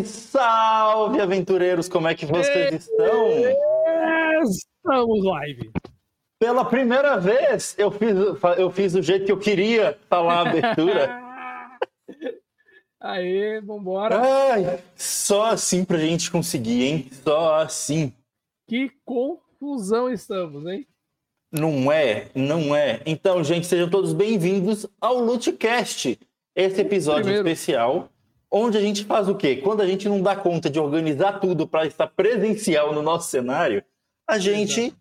Salve, salve, aventureiros! Como é que vocês estão? Estamos live. Pela primeira vez, eu fiz, eu fiz do jeito que eu queria falar a abertura. Aê, vambora. Ai, só assim pra gente conseguir, hein? Só assim. Que confusão estamos, hein? Não é, não é. Então, gente, sejam todos bem-vindos ao Lootcast, esse episódio Primeiro. especial, onde a gente faz o quê? Quando a gente não dá conta de organizar tudo para estar presencial no nosso cenário, a gente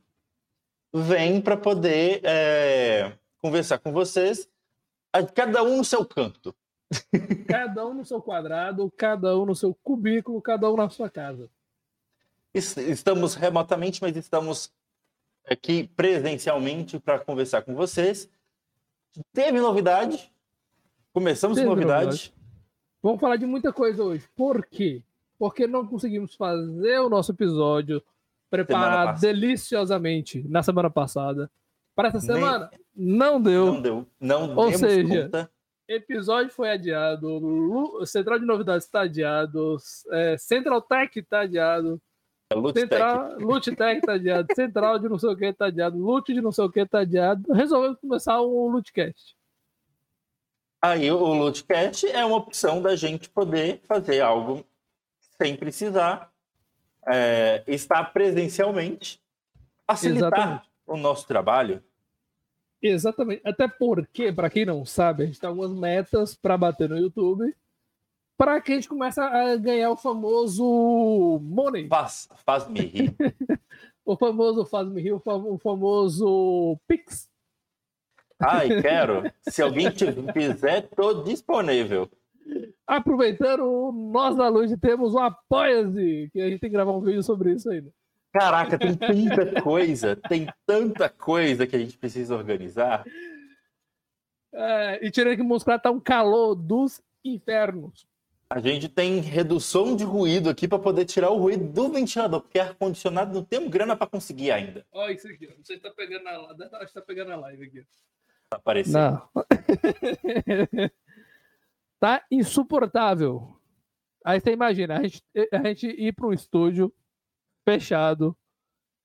vem para poder é, conversar com vocês, cada um no seu canto. Cada um no seu quadrado, cada um no seu cubículo, cada um na sua casa. Estamos remotamente, mas estamos aqui presencialmente para conversar com vocês. Teve novidade. Começamos Teve com novidade. novidade. Vamos falar de muita coisa hoje. Por quê? Porque não conseguimos fazer o nosso episódio preparado deliciosamente na semana passada. Para essa semana, Nem... não deu. Não deu. Não Ou seja, conta. episódio foi adiado, Central de Novidades está adiado, é, Central Tech está adiado. É Central, Loot Tech tá adiado, Central de não sei o que tá adiado, Loot de não sei o que tá adiado. Resolvemos começar o Lootcast. Aí o Lootcast é uma opção da gente poder fazer algo sem precisar é, estar presencialmente, facilitar Exatamente. o nosso trabalho. Exatamente. Até porque, para quem não sabe, a gente tem algumas metas para bater no YouTube para que a gente comece a ganhar o famoso money. Faz, faz me rir. o famoso faz me rir, o famoso Pix. Ai, quero. Se alguém quiser, estou disponível. Aproveitando, nós da Luz temos o Apoia-se, que a gente tem que gravar um vídeo sobre isso ainda. Caraca, tem tanta coisa, tem tanta coisa que a gente precisa organizar. É, e tirando que mostrar tá um calor dos infernos. A gente tem redução de ruído aqui para poder tirar o ruído do ventilador, porque ar-condicionado não temos grana para conseguir ainda. Olha isso aqui, não sei se tá pegando na, live, tá pegando live aqui. Tá aparecendo. Não. tá insuportável. Aí você imagina, a gente, a gente ir para um estúdio fechado,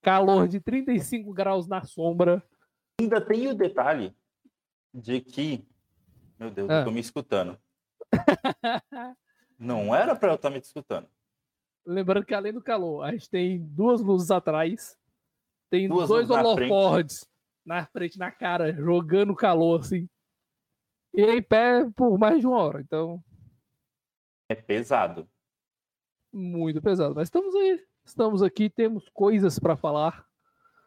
calor de 35 graus na sombra. Ainda tem o detalhe de que. Meu Deus, ah. eu tô me escutando. Não era para eu estar me escutando. Lembrando que além do calor, a gente tem duas luzes atrás, tem duas dois holofortes na frente, na cara, jogando calor assim. E em pé por mais de uma hora, então. É pesado. Muito pesado. Mas estamos aí. Estamos aqui, temos coisas para falar.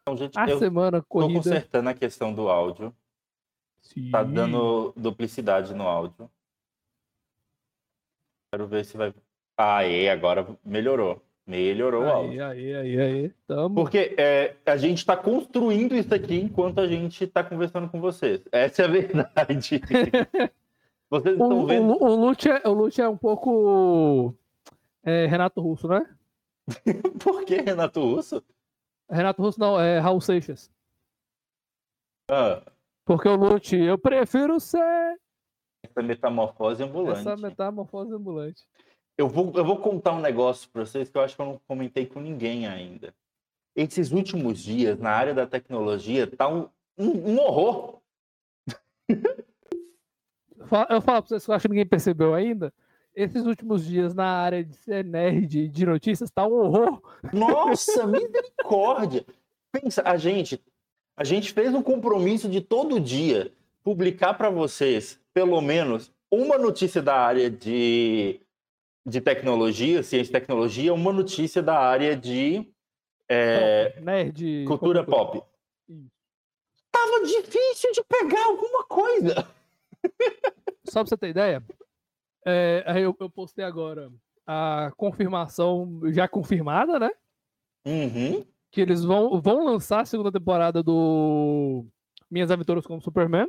Então, gente, a semana corrida. Estou consertando a questão do áudio. Sim. Tá dando duplicidade no áudio. Quero ver se vai. Aê, agora melhorou. Melhorou o áudio. Aí, aí, aí. Tamo. Porque é, a gente está construindo isso aqui enquanto a gente está conversando com vocês. Essa é a verdade. vocês estão vendo. O, o, Lute é, o Lute é um pouco é, Renato Russo, né? Por que Renato Russo? Renato Russo não, é Raul Seixas. Ah. Porque o Lute, eu prefiro ser essa metamorfose ambulante. Essa metamorfose ambulante. Eu vou, eu vou contar um negócio para vocês que eu acho que eu não comentei com ninguém ainda. Esses últimos dias, na área da tecnologia, tá um, um, um horror. Eu falo para vocês que eu acho que ninguém percebeu ainda. Esses últimos dias na área de ser nerd de notícias tá um horror. Nossa, misericórdia! Pensa, a gente, a gente fez um compromisso de todo dia publicar para vocês pelo menos uma notícia da área de, de tecnologia, ciência e tecnologia, uma notícia da área de é, Nerd, cultura pop. Tava difícil de pegar alguma coisa. Só pra você ter ideia, é, eu, eu postei agora a confirmação já confirmada, né? Uhum. Que eles vão, vão lançar a segunda temporada do Minhas Aventuras como Superman.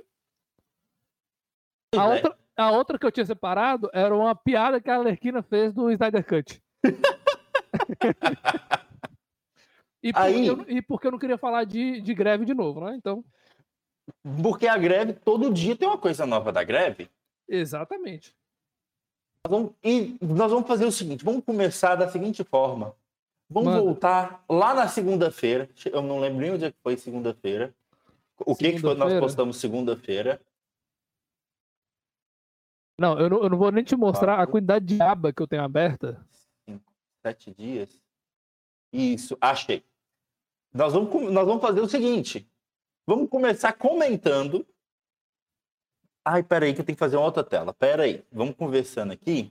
A outra, a outra que eu tinha separado era uma piada que a Alerquina fez do Snyder Cut. e, porque Aí... eu, e porque eu não queria falar de, de greve de novo, né? Então. Porque a greve, todo dia tem uma coisa nova da greve. Exatamente. Nós vamos, e nós vamos fazer o seguinte: vamos começar da seguinte forma. Vamos Mano. voltar lá na segunda-feira. Eu não lembro nem onde é que foi segunda-feira. O que, que foi, nós postamos segunda-feira? Não, eu não, eu não vou nem te mostrar a quantidade de aba que eu tenho aberta. Cinco, sete dias. Isso, achei. Nós vamos, nós vamos fazer o seguinte. Vamos começar comentando. Ai, peraí, que eu tenho que fazer uma outra tela. Peraí, vamos conversando aqui.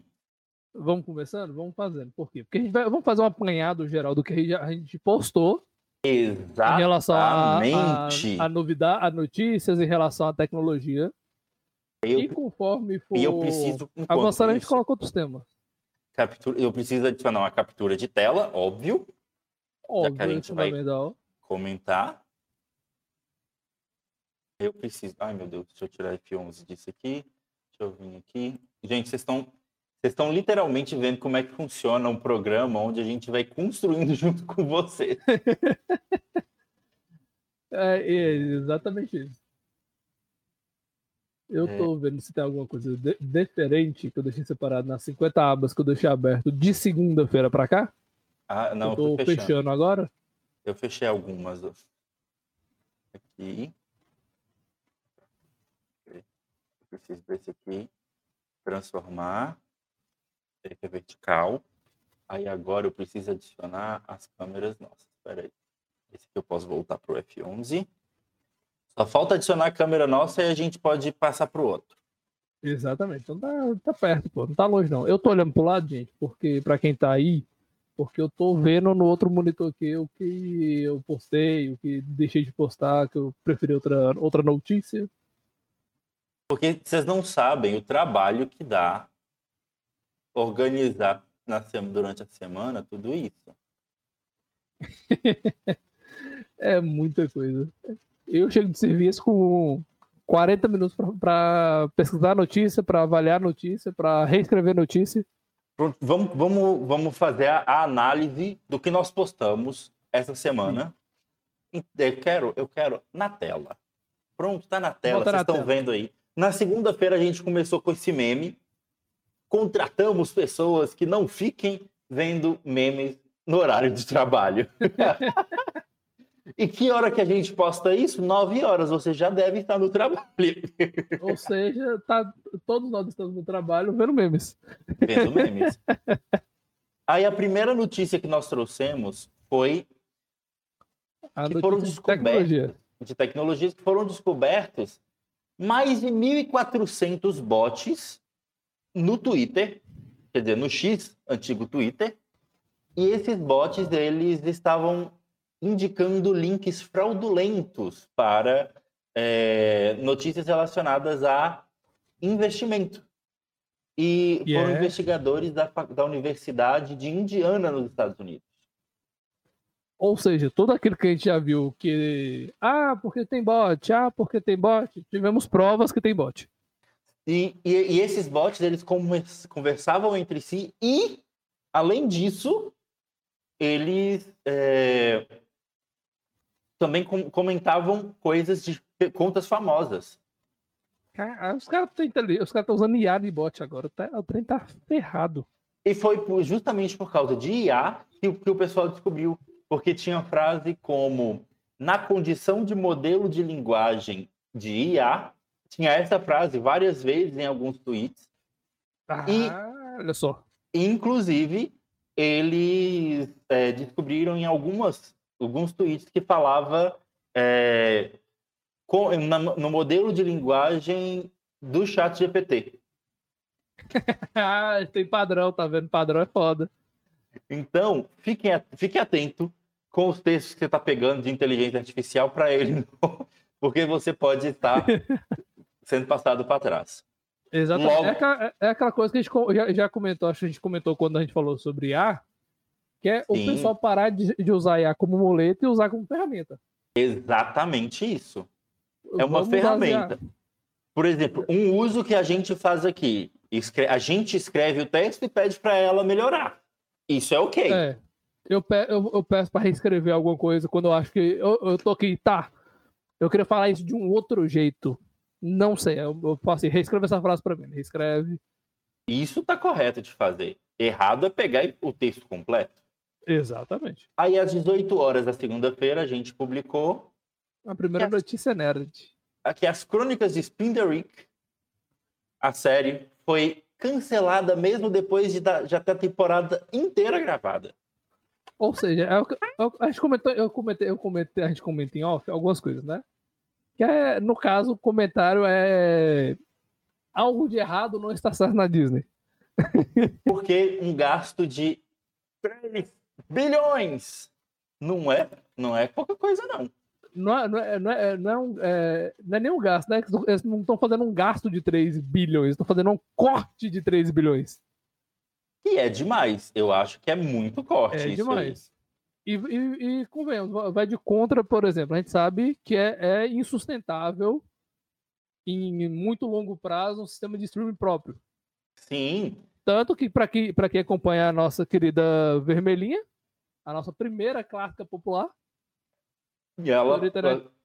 Vamos conversando? Vamos fazendo. Por quê? Porque a gente vai, vamos fazer um apanhado geral do que a gente postou. Exatamente. Em relação a, a, a novidade, a notícias em relação à tecnologia. Eu, e conforme for eu preciso, avançando, a gente coloca outros temas. Captura, eu preciso adicionar uma captura de tela, óbvio. Óbvio, que a gente vai comentar. Eu preciso. Ai, meu Deus, deixa eu tirar F11 disso aqui. Deixa eu vir aqui. Gente, vocês estão vocês estão literalmente vendo como é que funciona um programa onde a gente vai construindo junto com você. é, é, exatamente isso. Eu é. tô vendo se tem alguma coisa de diferente que eu deixei separado nas 50 abas que eu deixei aberto de segunda-feira para cá. Ah, não, eu tô, tô fechando. fechando. agora. Eu fechei algumas. Aqui. Eu preciso desse aqui. Transformar. Esse é vertical. Aí agora eu preciso adicionar as câmeras nossas. Espera aí. Esse aqui eu posso voltar para o F11. Só falta adicionar a câmera nossa e a gente pode passar para o outro. Exatamente. Então tá, tá perto, pô. Não tá longe, não. Eu tô olhando pro lado, gente, porque para quem tá aí, porque eu tô vendo no outro monitor aqui o que eu postei, o que deixei de postar, que eu preferi outra, outra notícia. Porque vocês não sabem o trabalho que dá organizar na, durante a semana tudo isso. é muita coisa. Eu chego de serviço com 40 minutos para pesquisar notícia, para avaliar notícia, para reescrever notícia. Pronto, vamos, vamos, vamos fazer a, a, análise do que nós postamos essa semana. Sim. Eu quero, eu quero na tela. Pronto, está na tela, vocês estão vendo aí. Na segunda-feira a gente começou com esse meme contratamos pessoas que não fiquem vendo memes no horário de trabalho. e que hora que a gente posta isso? Nove horas. Você já deve estar no trabalho. Ou seja, tá, todos nós estamos no trabalho vendo memes. Vendo memes. Aí a primeira notícia que nós trouxemos foi a que foram descobertos tecnologia. de tecnologias que foram descobertos mais de 1.400 bots no Twitter, quer dizer, no X, antigo Twitter, e esses bots eles estavam indicando links fraudulentos para é, notícias relacionadas a investimento. E yeah. foram investigadores da, da Universidade de Indiana, nos Estados Unidos. Ou seja, tudo aquilo que a gente já viu que. Ah, porque tem bot, ah, porque tem bot. Tivemos provas que tem bot. E, e, e esses bots, eles conversavam entre si e, além disso, eles é, também com, comentavam coisas de contas famosas. Ah, os caras estão cara usando IA de bot agora. Tá, o trem tá ferrado. E foi justamente por causa de IA que, que o pessoal descobriu. Porque tinha frase como: na condição de modelo de linguagem de IA, tinha essa frase várias vezes em alguns tweets. Ah, e, olha só. Inclusive, eles é, descobriram em algumas, alguns tweets que falava é, com, na, no modelo de linguagem do chat GPT. ah, tem padrão, tá vendo? Padrão é foda. Então, fiquem, fique atento com os textos que você está pegando de inteligência artificial para ele, porque você pode estar sendo passado para trás. Exatamente. Logo... É, aquela, é, aquela, coisa que a gente já, já, comentou, acho que a gente comentou quando a gente falou sobre IA, que é Sim. o pessoal parar de, de usar IA como muleta e usar como ferramenta. Exatamente isso. É uma Vamos ferramenta. Por exemplo, um uso que a gente faz aqui, a gente escreve o texto e pede para ela melhorar. Isso é ok. É. Eu, pe eu, eu peço para reescrever alguma coisa quando eu acho que eu, eu tô aqui, tá. Eu queria falar isso de um outro jeito. Não sei, eu, eu posso assim, reescreve essa frase para mim, reescreve. Isso tá correto de fazer. Errado é pegar o texto completo. Exatamente. Aí, às 18 horas da segunda-feira, a gente publicou. A primeira notícia nerd. Aqui, as crônicas de Spinderick, a série, foi cancelada mesmo depois de já ter a temporada inteira gravada. Ou seja, é eu, a gente comentou, eu comentei, eu comentei, a gente comenta em off algumas coisas, né? Que é, no caso, o comentário é algo de errado não está certo na Disney. Porque um gasto de 3 bilhões não é, não é pouca coisa, não. Não é, não é, não é, não é, um, é, não é nem um gasto, né? Eles não estão fazendo um gasto de 3 bilhões, estão fazendo um corte de 3 bilhões. E é demais. Eu acho que é muito corte. É demais. E, e, e convenhamos, vai de contra, por exemplo. A gente sabe que é, é insustentável em muito longo prazo um sistema de streaming próprio. Sim. Tanto que, para que, quem acompanha a nossa querida Vermelhinha, a nossa primeira clássica popular. E ela,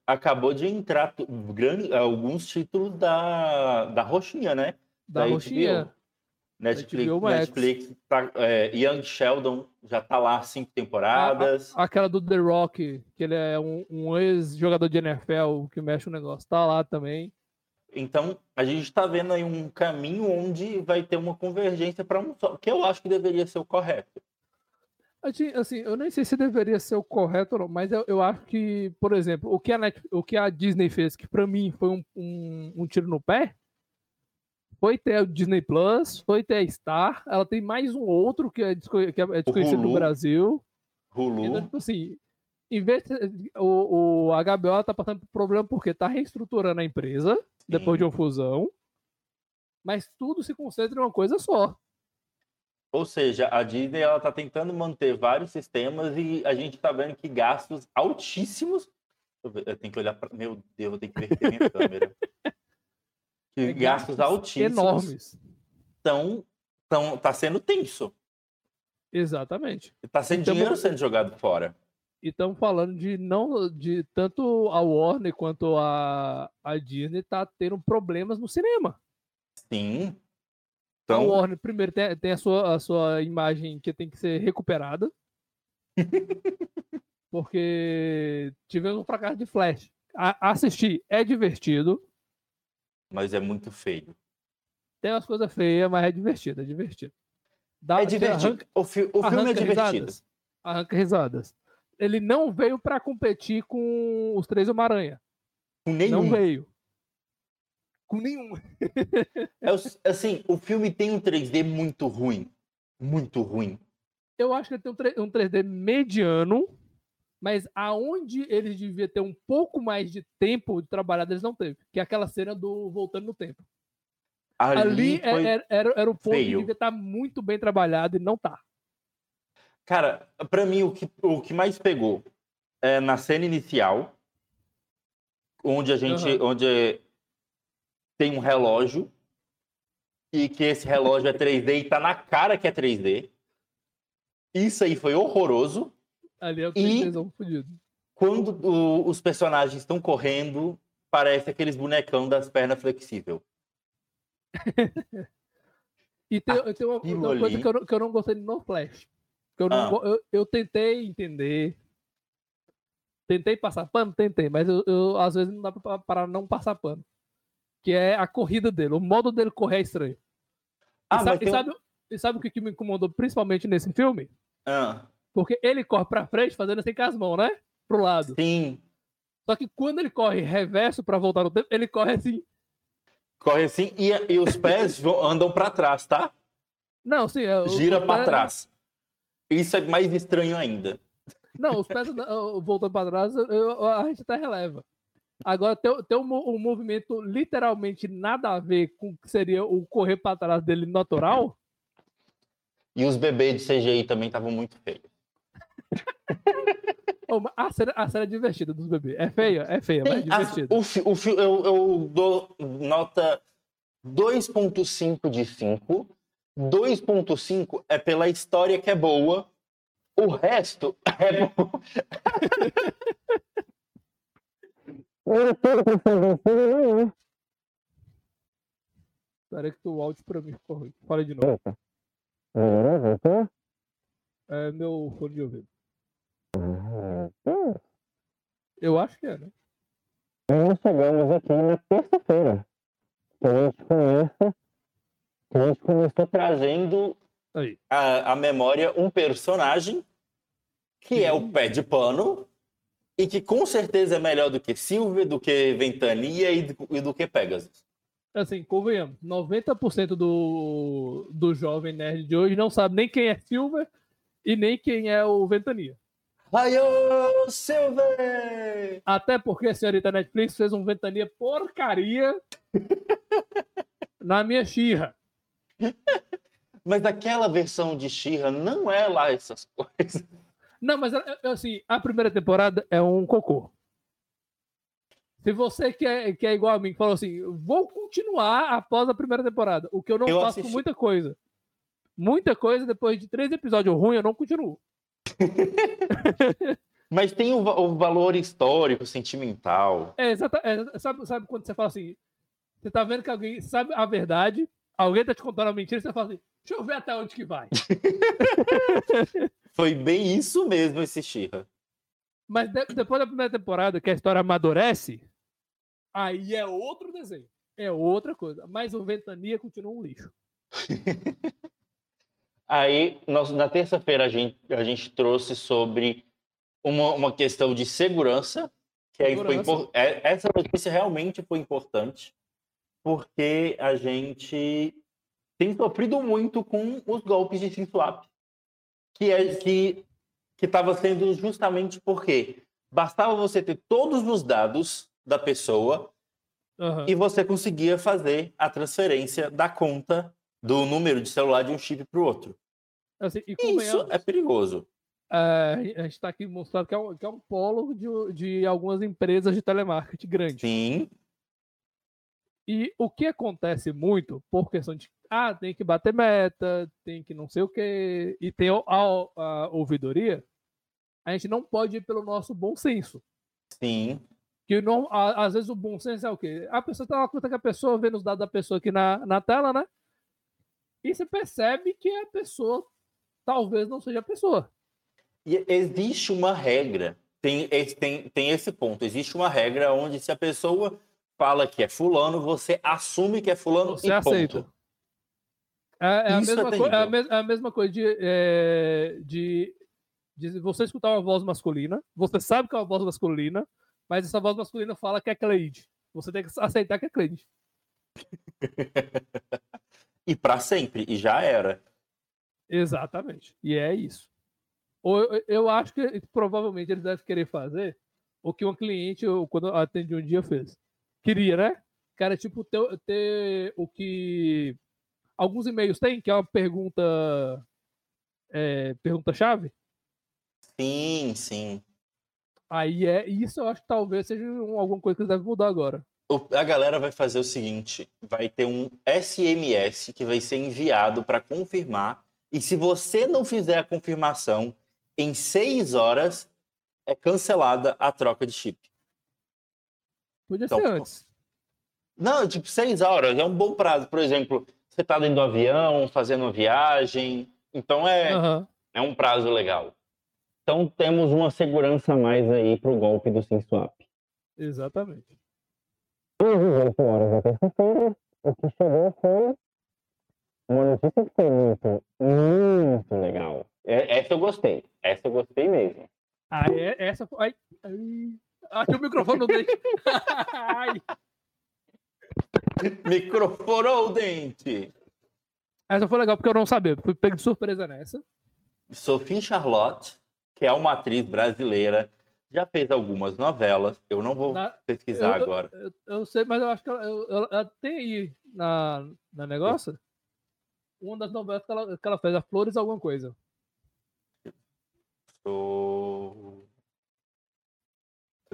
acabou de entrar grande, alguns títulos da, da Roxinha, né? Da, da Roxinha. HBO. Netflix, Netflix tá, é, Young Sheldon já tá lá cinco temporadas. A, a, aquela do The Rock, que ele é um, um ex-jogador de NFL que mexe o negócio, tá lá também. Então, a gente está vendo aí um caminho onde vai ter uma convergência para um só, que eu acho que deveria ser o correto. Assim, eu nem sei se deveria ser o correto ou não, mas eu, eu acho que, por exemplo, o que a, Net, o que a Disney fez, que para mim foi um, um, um tiro no pé, foi ter o Disney Plus, foi ter a Star, ela tem mais um outro que é, desco que é desconhecido no Brasil. Hulu. Então, tipo assim, em vez de, o, o HBO tá passando por problema porque tá reestruturando a empresa Sim. depois de uma fusão, mas tudo se concentra em uma coisa só. Ou seja, a Disney ela tá tentando manter vários sistemas e a gente tá vendo que gastos altíssimos. Eu tenho que olhar para. Meu Deus, eu tenho que ver minha câmera. que é gastos altíssimos enormes. Estão, estão, tá sendo tenso. Exatamente. Está sendo então, dinheiro sendo jogado fora. E estamos falando de não de tanto a Warner quanto a, a Disney tá tendo problemas no cinema. Sim. Então... A Warner, primeiro, tem, tem a, sua, a sua imagem que tem que ser recuperada. porque tivemos um fracasso de Flash. A, assistir é divertido mas é muito feio. Tem umas coisas feias, mas é divertido, é divertido. Dá, é divertido. Arranca, o, fi o filme é divertido. Risadas, arranca risadas. Ele não veio para competir com os três Homem-Aranha. Não veio. Com nenhum. é, assim, o filme tem um 3D muito ruim. Muito ruim. Eu acho que ele tem um 3D mediano mas aonde eles deviam ter um pouco mais de tempo de trabalhar, eles não teve. Que é aquela cena do voltando no tempo. Ali, Ali é, era, era, era, o ponto feio. que devia estar tá muito bem trabalhado e não tá. Cara, para mim o que, o que mais pegou é na cena inicial, onde a gente, uhum. onde tem um relógio e que esse relógio é 3D e tá na cara que é 3D. Isso aí foi horroroso. Ali é o e fudido. Quando o, os personagens estão correndo, parece aqueles bonecão das pernas flexível. e tem, tem uma, uma coisa que eu, não, que eu, não, gostei no Flash. Eu, não, ah. eu, eu, tentei entender. Tentei passar pano? Tentei, mas eu, às vezes não dá pra, para não passar pano. Que é a corrida dele. O modo dele correr é estranho. Ah, e, sabe, e, sabe, e sabe o que me incomodou principalmente nesse filme? Ah. Porque ele corre pra frente fazendo assim com as mãos, né? Pro lado. Sim. Só que quando ele corre reverso para voltar no tempo, ele corre assim. Corre assim e, e os pés andam para trás, tá? Não, sim. É, Gira para trás. Isso é mais estranho ainda. Não, os pés voltando para trás, eu, a gente até releva. Agora, tem, tem um, um, movimento literalmente nada a ver com o que seria o correr para trás dele natural. E os bebês de CGI também estavam muito feios a, cena, a cena é divertida dos bebês. É feia? É feia, mas é divertida. o, o, eu, eu dou nota 2.5 de 5. 2.5 é pela história que é boa. O resto é bom. Espera que o áudio pra mim ficou ruim. Fala de novo. É meu fone de ouvido. Eu acho que é, né? Nós chegamos aqui na terça-feira. A gente começa. A gente começou trazendo a memória um personagem que é o pé de pano e que com certeza é melhor do que Silver, do que Ventania e do, e do que Pegasus. Assim, convenhamos, 90% do, do jovem nerd de hoje não sabe nem quem é Silver e nem quem é o Ventania. Raio Silver! Até porque a senhorita Netflix fez um Ventania porcaria na minha xirra. Mas aquela versão de Xirra não é lá essas coisas. Não, mas assim, a primeira temporada é um cocô. Se você quer, quer igual a mim, que falou assim, vou continuar após a primeira temporada, o que eu não eu faço assisti. com muita coisa. Muita coisa, depois de três episódios ruins, eu não continuo. Mas tem o, o, valor histórico, sentimental. É, exatamente. É, sabe, sabe quando você fala assim, você tá vendo que alguém sabe a verdade, alguém tá te contando uma mentira, você fala assim, deixa eu ver até onde que vai. Foi bem isso mesmo, esse Xirra. Mas de, depois da primeira temporada, que a história amadurece, aí é outro desenho. É outra coisa. Mas o Ventania continua um lixo. aí, nós, na terça-feira, a gente, a gente trouxe sobre uma, uma questão de segurança. Que segurança. Foi, é, essa notícia realmente foi importante, porque a gente tem sofrido muito com os golpes de SIM swap que é que que estava sendo justamente porque bastava você ter todos os dados da pessoa uhum. e você conseguia fazer a transferência da conta do número de celular de um chip para o outro. Assim, Isso é perigoso. É, a gente está aqui mostrando que é um, que é um polo de, de algumas empresas de telemarketing grande. Sim. E o que acontece muito, por questão de ah, tem que bater meta, tem que não sei o quê, e tem a, a, a ouvidoria, a gente não pode ir pelo nosso bom senso. Sim. Que não, a, às vezes o bom senso é o quê? A pessoa tá lá conta que a pessoa vê os dados da pessoa aqui na, na tela, né? E você percebe que a pessoa talvez não seja a pessoa. E existe uma regra, tem, tem, tem esse ponto, existe uma regra onde se a pessoa fala que é fulano, você assume que é fulano você e aceita. ponto. É, é, a, mesma é, é, a, me, é a mesma coisa de, é, de, de, você escutar uma voz masculina, você sabe que é uma voz masculina, mas essa voz masculina fala que é Cleide. Você tem que aceitar que é Cleide. e para sempre, e já era. Exatamente. E é isso. Ou eu, eu acho que provavelmente eles devem querer fazer o que um cliente, quando atendi um dia, fez queria, né? Cara, tipo, ter, ter o que alguns e-mails têm, que é uma pergunta é, pergunta-chave. Sim, sim. Aí é isso, eu acho que talvez seja alguma coisa que eles devem mudar agora. A galera vai fazer o seguinte: vai ter um SMS que vai ser enviado para confirmar, e se você não fizer a confirmação em seis horas, é cancelada a troca de chip. Podia então, ser antes. Não, tipo, seis horas é um bom prazo. Por exemplo, você está dentro do avião, fazendo uma viagem. Então é, uhum. é um prazo legal. Então temos uma segurança a mais aí para o golpe do SimSwap. Exatamente. E às 18 horas da terça-feira, o que chegou foi uma notícia que foi muito, muito legal. É, essa eu gostei. Essa eu gostei mesmo. Ah, é? Essa foi. Ai, ai. Aqui o microfone não deixa. Ai. Microfonou o dente. Essa foi legal porque eu não sabia. Fui pego de surpresa nessa. Sophie Charlotte, que é uma atriz brasileira, já fez algumas novelas. Eu não vou na... pesquisar eu, agora. Eu, eu, eu, sei, mas eu acho que ela, ela tem aí na, na negócio uma das novelas que ela, que ela fez, a Flores alguma coisa. Sou...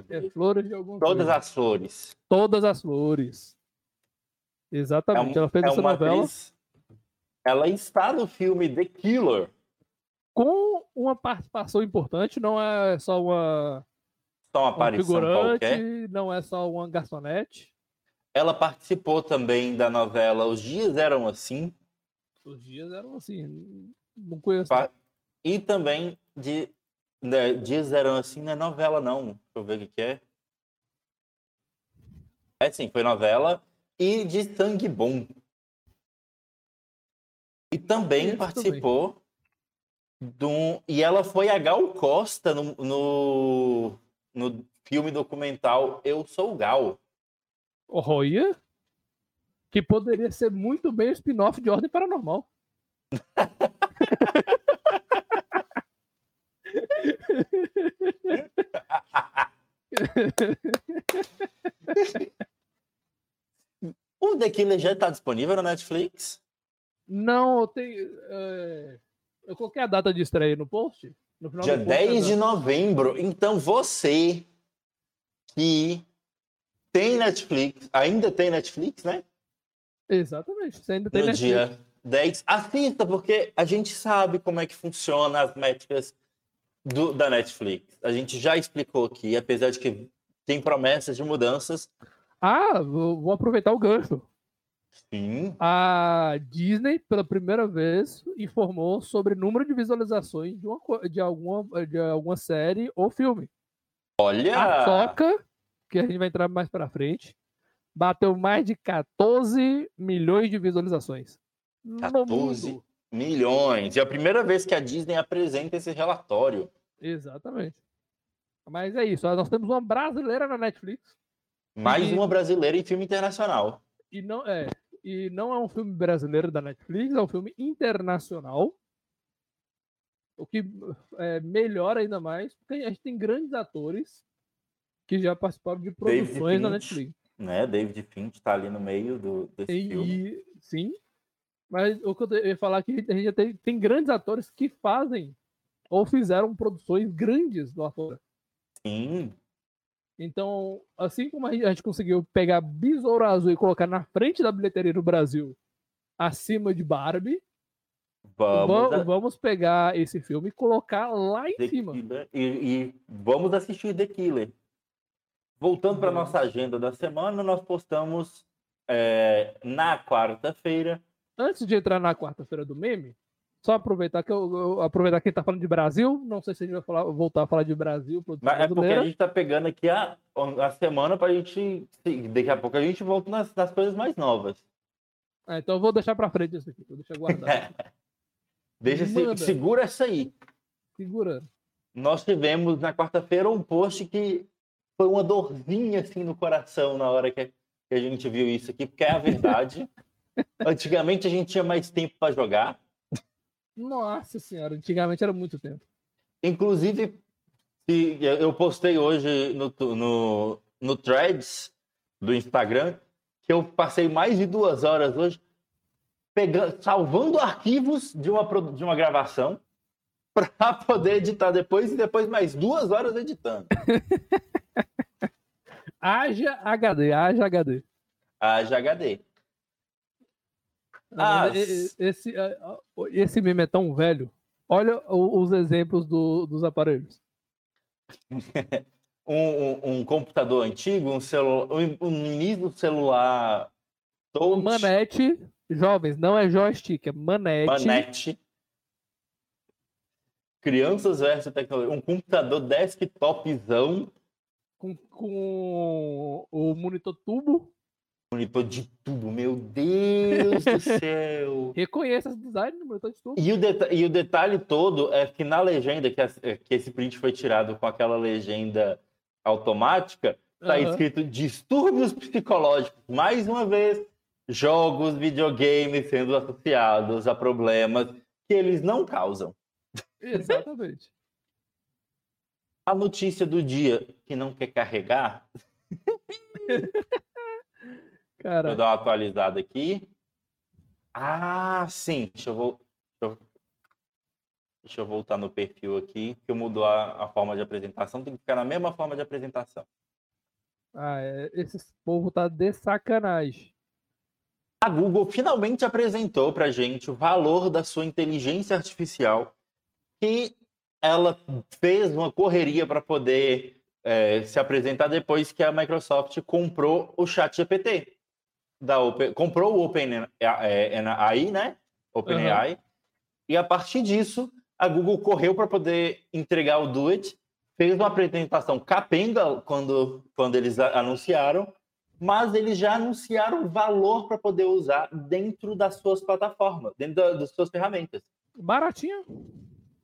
É flores de algum Todas as flores. Todas as flores. Exatamente. É um, ela fez é essa novela. Atriz, ela está no filme The Killer. Com uma participação importante, não é só uma. Só uma aparição figurante, qualquer. não é só uma garçonete. Ela participou também da novela Os Dias Eram Assim. Os Dias Eram Assim. Não conheço. E também de né, Dias Eram Assim não é novela, não. Deixa eu ver o que, é. É sim, foi novela. E de Sangue Bom. E também participou de um. E ela foi a Gal Costa no, no, no filme documental Eu Sou Gal. Olha! Que poderia ser muito bem o spin-off de Ordem Paranormal. o The Killer já está disponível na Netflix? Não, eu tenho. É... Eu coloquei a data de estreia no post. No Dia 10 de novembro. Então você que tem Netflix, ainda tem Netflix, né? Exatamente, você ainda tem no Netflix. dia 10, assista, porque a gente sabe como é que funciona as métricas do, da Netflix. A gente já explicou aqui, apesar de que tem promessas de mudanças. Ah, vou aproveitar o gancho. Sim. A Disney, pela primeira vez, informou sobre o número de visualizações de, uma, de, alguma, de alguma série ou filme. Olha! A Toca, que a gente vai entrar mais para frente, bateu mais de 14 milhões de visualizações. 14 milhões. E é a primeira vez que a Disney apresenta esse relatório. Exatamente. Mas é isso. Nós temos uma brasileira na Netflix. Mais e... uma brasileira em filme internacional. E não é. E não é um filme brasileiro da Netflix, é um filme internacional. O que é, melhora ainda mais, porque a gente tem grandes atores que já participaram de produções da Netflix. Né? David Finch está ali no meio do, desse e, filme. Sim, mas o que eu ia falar é que a gente tem, tem grandes atores que fazem ou fizeram produções grandes lá fora. Sim. Então, assim como a gente conseguiu pegar Besouro Azul e colocar na frente da bilheteria do Brasil, acima de Barbie, vamos, a... vamos pegar esse filme e colocar lá em The cima. E, e, vamos assistir The Killer. Voltando para nossa agenda da semana, nós postamos é, na quarta-feira antes de entrar na quarta-feira do meme, só aproveitar que eu, eu aproveitar que ele tá falando de Brasil, não sei se a gente vai falar, voltar a falar de Brasil. Mas é porque a gente tá pegando aqui a, a semana pra gente. Daqui a pouco a gente volta nas, nas coisas mais novas. Ah, então eu vou deixar pra frente isso aqui, vou deixar guardado. Deixa se, segura essa aí. Segurando. Nós tivemos na quarta-feira um post que foi uma dorzinha assim no coração na hora que a gente viu isso aqui, porque é a verdade. Antigamente a gente tinha mais tempo para jogar. Nossa senhora, antigamente era muito tempo. Inclusive, eu postei hoje no, no, no Threads do Instagram que eu passei mais de duas horas hoje pegando, salvando arquivos de uma, de uma gravação para poder editar depois e depois mais duas horas editando. haja HD, haja HD. Haja HD. Ah, esse, esse meme é tão velho. Olha os exemplos do, dos aparelhos. um, um, um, computador antigo, um, celu, um, um celular. Touch. Manete, jovens, não é joystick, é manete. Manete. Crianças versus tecnologia. Um computador desktopzão. Com, com o monitor tubo monitor de tubo, meu Deus do céu! Reconheça esse design do monitor de tubo. E o, e o detalhe todo é que na legenda, que, que esse print foi tirado com aquela legenda automática, está uhum. escrito distúrbios psicológicos. Mais uma vez, jogos, videogames sendo associados a problemas que eles não causam. Exatamente. a notícia do dia que não quer carregar. Cara... Vou dar uma atualizada aqui. Ah, sim. Deixa eu. Deixa eu, Deixa eu voltar no perfil aqui, que mudou a, a, forma de apresentação. Tem que ficar na mesma forma de apresentação. Ah, é... esse povo tá de sacanagem. A Google finalmente apresentou para gente o valor da sua inteligência artificial e ela fez uma correria para poder é, se apresentar depois que a Microsoft comprou o ChatGPT. Da Open, comprou o OpenAI, é, né? OpenAI. Uhum. E a partir disso, a Google correu para poder entregar o Do It, fez uma apresentação capenga quando, quando eles anunciaram, mas eles já anunciaram o valor para poder usar dentro das suas plataformas, dentro das suas ferramentas. Baratinho.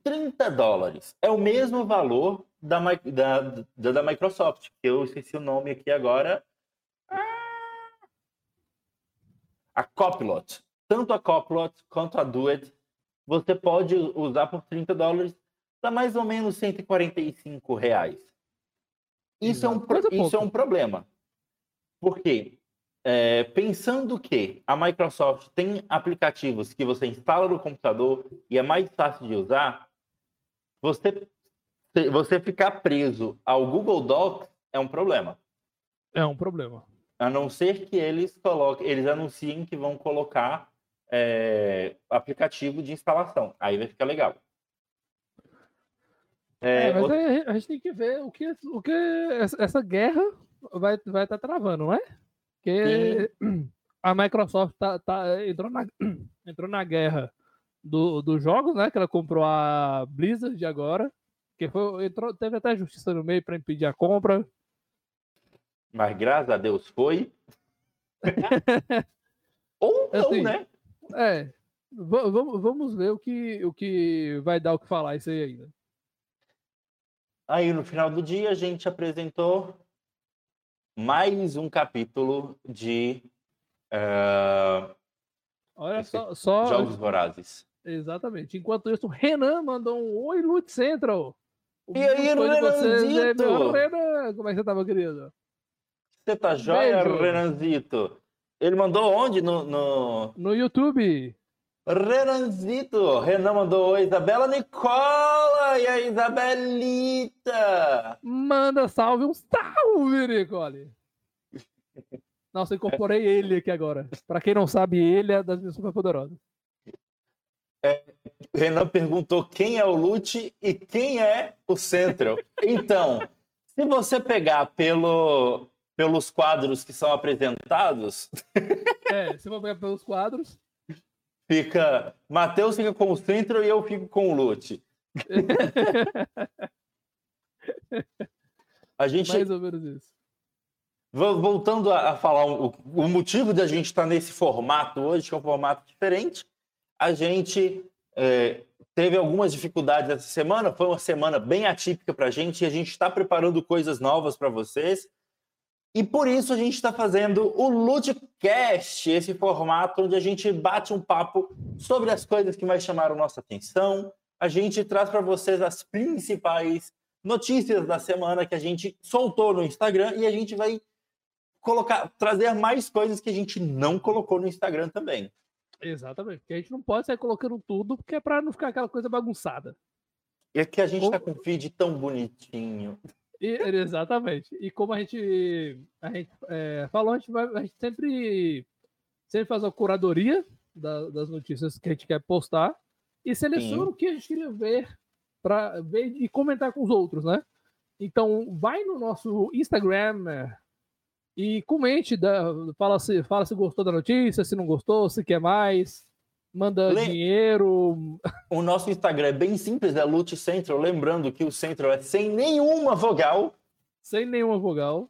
30 dólares. É o mesmo valor da, da, da, da Microsoft, que eu esqueci o nome aqui agora. A Copilot. Tanto a Copilot quanto a Duet, você pode usar por 30 dólares, dá mais ou menos 145 reais. Isso, é um, isso é um problema. Porque, é, pensando que a Microsoft tem aplicativos que você instala no computador e é mais fácil de usar, você, você ficar preso ao Google Docs é um problema. É um problema. A não ser que eles coloquem, eles anunciem que vão colocar é, aplicativo de instalação. Aí vai ficar legal. É, é, mas outro... a gente tem que ver o que, o que essa guerra vai estar vai tá travando, não é? Porque Sim. a Microsoft tá, tá, entrou, na, entrou na guerra dos do jogos, né? Que ela comprou a Blizzard agora. Que foi, entrou, teve até justiça no meio para impedir a compra. Mas graças a Deus foi. Ou não, assim, né? É. Vamos ver o que, o que vai dar o que falar isso aí ainda. Aí no final do dia a gente apresentou mais um capítulo de uh, Olha só, só, Jogos Vorazes. Exatamente. Enquanto isso, o Renan mandou um Oi, Lute Central. O e aí, Renanzito? É Renan, como é que você tava, querido? Você tá joia, Beijo. Renanzito? Ele mandou onde? No, no... no YouTube. Renanzito, Renan mandou oi, Isabela Nicola e a Isabelita. Manda salve, um salve, Nicole. Nossa, incorporei ele aqui agora. Para quem não sabe, ele é das minhas superpoderosas. É, Renan perguntou quem é o Lute e quem é o Central. Então, se você pegar pelo, pelos quadros que são apresentados. É, se pegar pelos quadros fica. Matheus fica com o Centro e eu fico com o Lute. a gente. Mais ou menos isso. Voltando a, falar o, o motivo de a gente estar nesse formato hoje, que é um formato diferente, a gente é, teve algumas dificuldades essa semana. Foi uma semana bem atípica para a gente e a gente está preparando coisas novas para vocês. E por isso a gente está fazendo o Ludcast, esse formato onde a gente bate um papo sobre as coisas que mais chamaram nossa atenção. A gente traz para vocês as principais notícias da semana que a gente soltou no Instagram e a gente vai colocar, trazer mais coisas que a gente não colocou no Instagram também. Exatamente, porque a gente não pode sair colocando tudo, porque é para não ficar aquela coisa bagunçada. E é que a gente está com um feed tão bonitinho. E, exatamente. E como a gente, a gente é, falou, a gente, vai, a gente sempre, sempre faz a curadoria da, das notícias que a gente quer postar e seleciona Sim. o que a gente queria ver para ver e comentar com os outros, né? Então, vai no nosso Instagram e comente, da, fala, se, fala se gostou da notícia, se não gostou, se quer mais manda Le... dinheiro. O nosso Instagram é bem simples, é Lute Central. Lembrando que o Central é sem nenhuma vogal. Sem nenhuma vogal.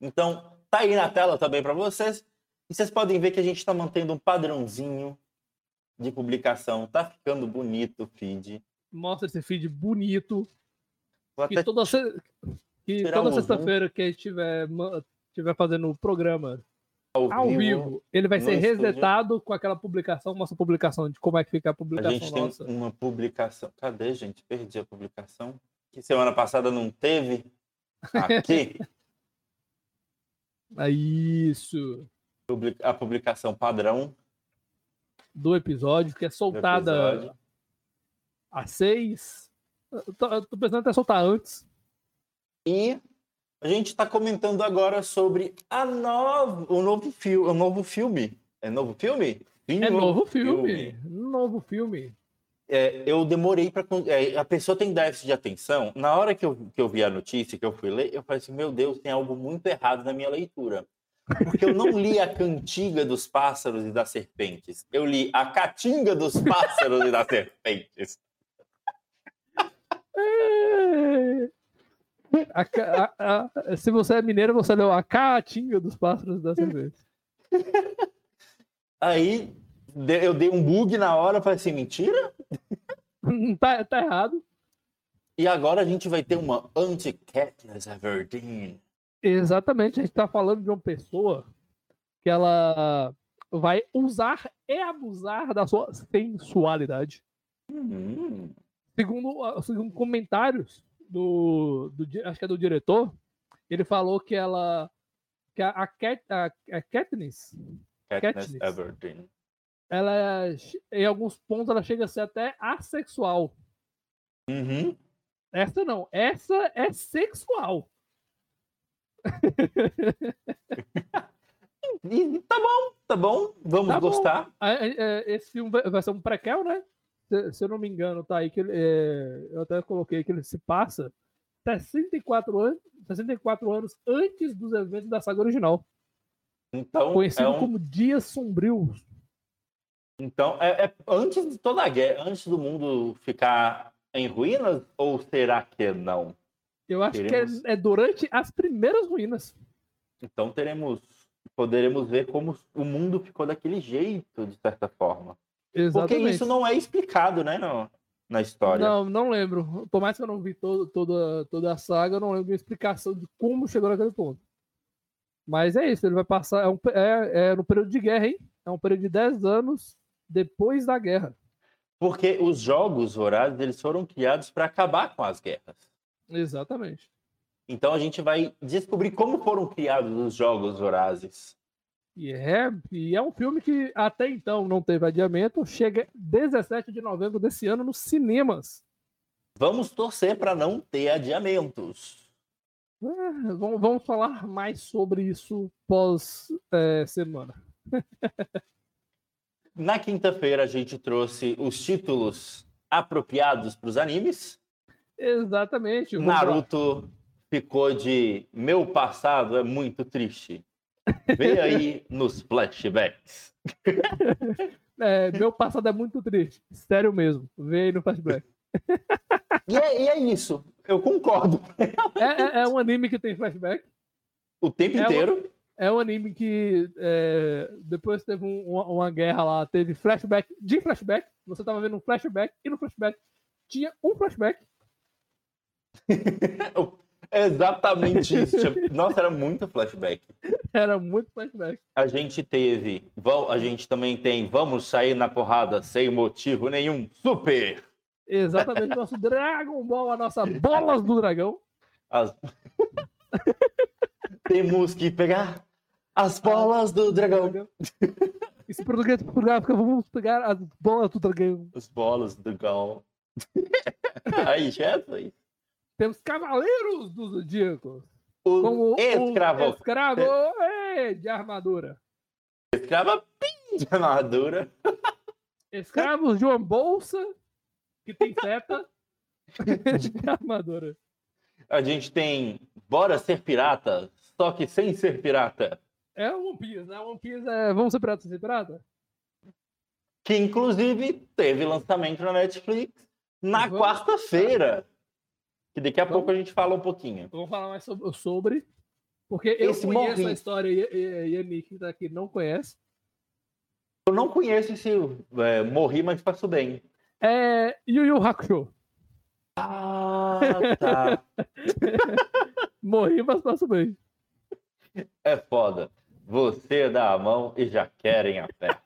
Então, tá aí na tela também para vocês. E vocês podem ver que a gente está mantendo um padrãozinho de publicação. Tá ficando bonito o feed. Mostra esse feed bonito. Que toda, se... que toda sexta-feira que a gente estiver, estiver fazendo o programa ao, ao vivo, vivo, ele vai ser resetado com aquela publicação, nossa publicação, de como é que fica a publicação a gente nossa. tem uma publicação. Cadê, gente? Perdi a publicação. Que semana passada não teve. Aqui. é isso. A publicação padrão do episódio, que é soltada às seis. Tô, tô pensando até soltar antes. E a gente está comentando agora sobre a nova, o novo filme, o novo filme. É novo filme? Sim, é novo, novo filme. filme. Novo filme. É, eu demorei para é, a pessoa tem déficit de atenção. Na hora que eu, que eu vi a notícia, que eu fui ler, eu falei assim: meu Deus, tem algo muito errado na minha leitura. Porque eu não li a cantiga dos pássaros e das serpentes. Eu li a caatinga dos pássaros e das serpentes. A, a, a, se você é mineiro, você leu a caatinga dos pássaros das serpentes. Aí eu dei um bug na hora, falei assim, mentira? tá, tá errado. E agora a gente vai ter uma anti-Katniss Everdeen. Exatamente, a gente está falando de uma pessoa que ela vai usar e abusar da sua sensualidade. Uhum. Segundo, segundo comentários do, do, acho que é do diretor, ele falou que ela que a, a, Cat, a, a Katniss, Katniss, Katniss Everdeen. ela em alguns pontos ela chega a ser até assexual. Uhum. Essa não, essa é sexual. tá bom, tá bom, vamos tá gostar. Bom. Esse filme vai ser um prequel, né? Se, eu não me engano, tá aí que é, eu até coloquei que ele se passa 64 anos, 64 anos antes dos eventos da saga original. Então, conhecido é um... como Dias Sombrios. Então, é, é, antes de toda a guerra, antes do mundo ficar em ruínas, ou será que não? Eu acho teremos... que é, é, durante as primeiras ruínas. Então teremos, poderemos ver como o mundo ficou daquele jeito, de certa forma. Exatamente. Porque isso não é explicado, né, no, na história. Não, não lembro. Por mais que eu não vi todo, toda, toda a saga, eu não lembro de explicação de como chegou naquele ponto. Mas é isso, ele vai passar. É, um, é, é no período de guerra, hein? É um período de 10 anos depois da guerra. Porque os jogos vorazes eles foram criados para acabar com as guerras. Exatamente. Então a gente vai descobrir como foram criados os jogos vorazes. E é, e é um filme que até então não teve adiamento, chega 17 de novembro desse ano nos cinemas. Vamos torcer para não ter adiamentos. É, vamos, vamos, falar mais sobre isso pós é, semana. Na quinta-feira a gente trouxe os títulos apropriados para os animes. Exatamente. Naruto ficou de meu passado é muito triste. Vê aí nos flashbacks. É, meu passado é muito triste. Sério mesmo. Vê aí no flashback. E é, e é isso. Eu concordo. É, é, é, um anime que tem flashback. O tempo inteiro. é um anime que é, depois teve um, uma, uma, guerra lá, teve flashback de flashback. Você tava vendo um flashback e no flashback tinha um flashback. Exatamente isso. Nossa, era muito flashback. Era muito flashback. A gente teve, a gente também tem, vamos sair na porrada sem motivo nenhum. Super! Exatamente, nosso Dragon Ball, a nossa bolas do dragão. As... Temos que pegar as bolas do dragão. Isso português Portugal, vamos pegar as bolas do dragão. As bolas do dragão. Aí, chefe. Temos Cavaleiros dos Zodíacos. O como escravo. Escravo é, de armadura. Escrava pim, de armadura. Escravos de uma bolsa que tem seta de armadura. A gente tem Bora Ser Pirata, só que sem ser pirata. É One Piece, né? One Piece é Vamos Ser Pirata sem ser pirata? Que inclusive teve lançamento na Netflix na quarta-feira. Que daqui a vamos, pouco a gente fala um pouquinho. Vamos falar mais sobre, porque eu esse conheço morri. a história e, e, a Nick tá aqui não conhece. Eu não conheço esse é, Morri, mas faço bem. É Yu Yu Hakusho. Ah, tá. Morri, mas faço bem. É foda. Você dá a mão e já querem a perna.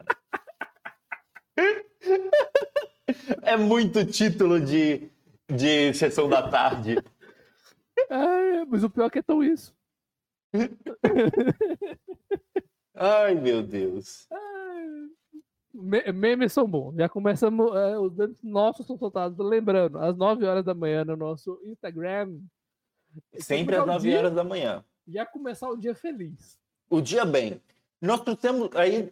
é muito título de de sessão da tarde. É, mas o pior é que é tão isso. Ai, meu Deus. memes são bons. Já começamos. É, os nossos são soltados. Lembrando, às 9 horas da manhã no nosso Instagram. Sempre às 9 dia, horas da manhã. Já começar o dia feliz. O dia bem. Nós temos aí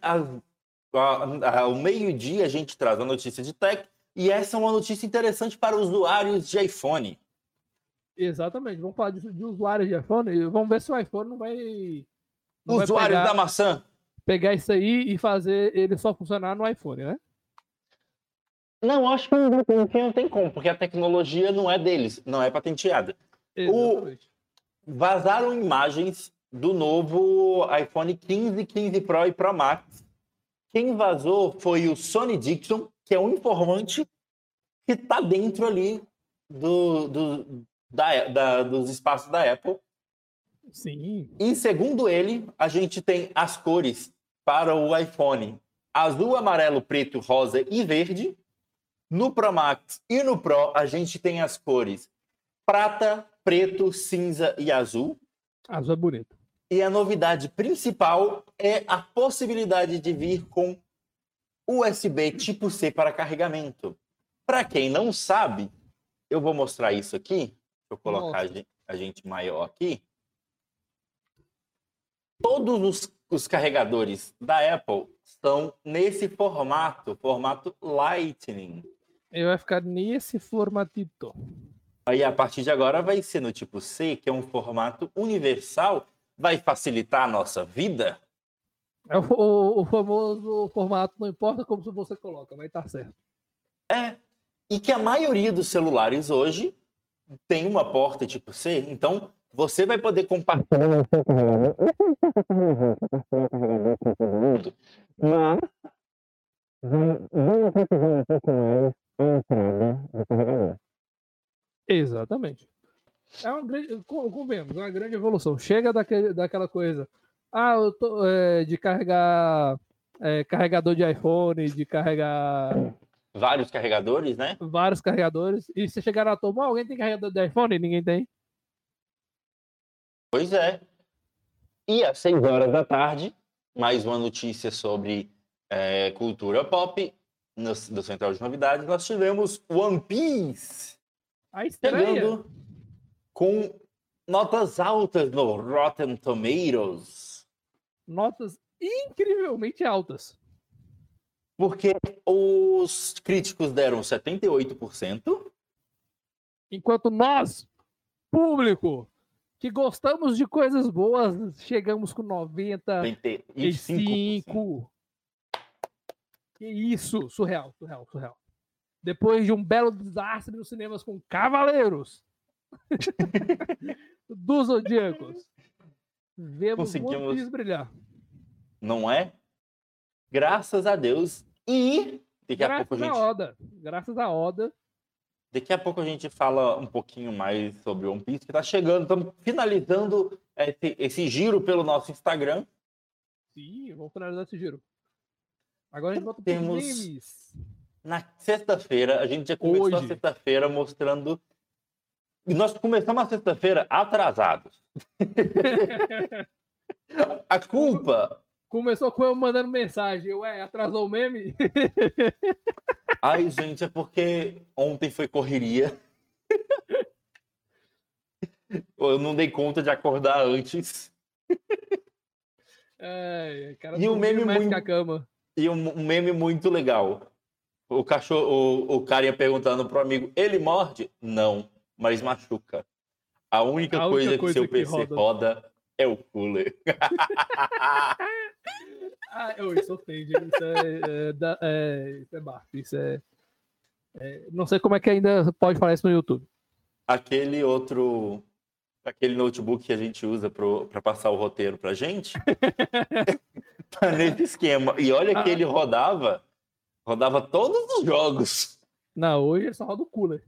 ao meio-dia a gente traz a notícia de tech e essa é uma notícia interessante para usuários de iPhone. Exatamente. Vamos falar de, de usuários de iPhone. Vamos ver se o iPhone não vai Usuários pegar, da maçã. Pegar isso aí e fazer ele só funcionar no iPhone, né? Não, acho que não tem como, porque a tecnologia não é deles, não é patenteada. Exatamente. O... Vazaram imagens do novo iPhone 15, 15 Pro e Pro Max. Quem vazou foi o Sony Dixon, que é um informante que está dentro ali do, do da, da, dos espaços da Apple. Sim. E segundo ele, a gente tem as cores para o iPhone azul, amarelo, preto, rosa e verde. No Pro Max e no Pro, a gente tem as cores prata, preto, cinza e azul. Azul é bonito. E a novidade principal é a possibilidade de vir com USB tipo C para carregamento. Para quem não sabe, eu vou mostrar isso aqui. Deixa eu colocar Nossa. a gente maior aqui. Todos os, os carregadores da Apple estão nesse formato, formato Lightning. Ele vai ficar nesse formatito. Aí a partir de agora vai ser no tipo C, que é um formato universal, vai facilitar a nossa vida. É o, o, famoso formato, não importa como você coloca, vai estar certo. É, e que a maioria dos celulares hoje tem uma porta tipo C, então você vai poder compartilhar. Mas Exatamente. É uma grande, convenhamos, uma grande evolução. Chega daquele, daquela coisa, ah, eu tô é, de carregar é, carregador de iPhone, de carregar vários carregadores, né? Vários carregadores. E se chegar na turma, alguém tem carregador de iPhone? Ninguém tem. Pois é. E às 6 horas da tarde, mais uma notícia sobre é, cultura pop no, do Central de Novidades. Nós tivemos One Piece chegando com notas altas no Rotten Tomatoes. Notas incrivelmente altas. Porque os críticos deram 78%. Enquanto nós, público, que gostamos de coisas boas, chegamos com 95%. Que isso, surreal, surreal, surreal. Depois de um belo desastre nos cinemas com Cavaleiros dos Zodíacos, vemos Conseguimos... brilhar. Não é? Graças a Deus. E daqui Graças a pouco a gente. Oda. Graças a Oda. Daqui a pouco a gente fala um pouquinho mais sobre One Piece, que está chegando. Estamos finalizando esse, esse, giro pelo nosso Instagram. Sim, vamos finalizar esse giro. Agora a gente volta. Na sexta-feira, a gente já começou Hoje. a sexta-feira mostrando. E nós começamos a sexta-feira atrasados. a culpa Começou com eu mandando mensagem. Ué, atrasou o meme? Ai, gente, é porque ontem foi correria. Eu não dei conta de acordar antes. É, cara e um meme muito a cama. E um, um, meme muito legal. O cachorro, o, o cara ia perguntando pro amigo, ele morde? Não, mas machuca. A única, a coisa, coisa que seu PC roda. roda é o cooler. ah, eu, isso ofende. Isso é, é, é, isso é baixo. Isso é, é, Não sei como é que ainda pode falar isso no YouTube. Aquele outro. Aquele notebook que a gente usa para passar o roteiro pra gente. tá nesse esquema. E olha ah. que ele rodava. Rodava todos os jogos. Não, hoje é só roda o cooler.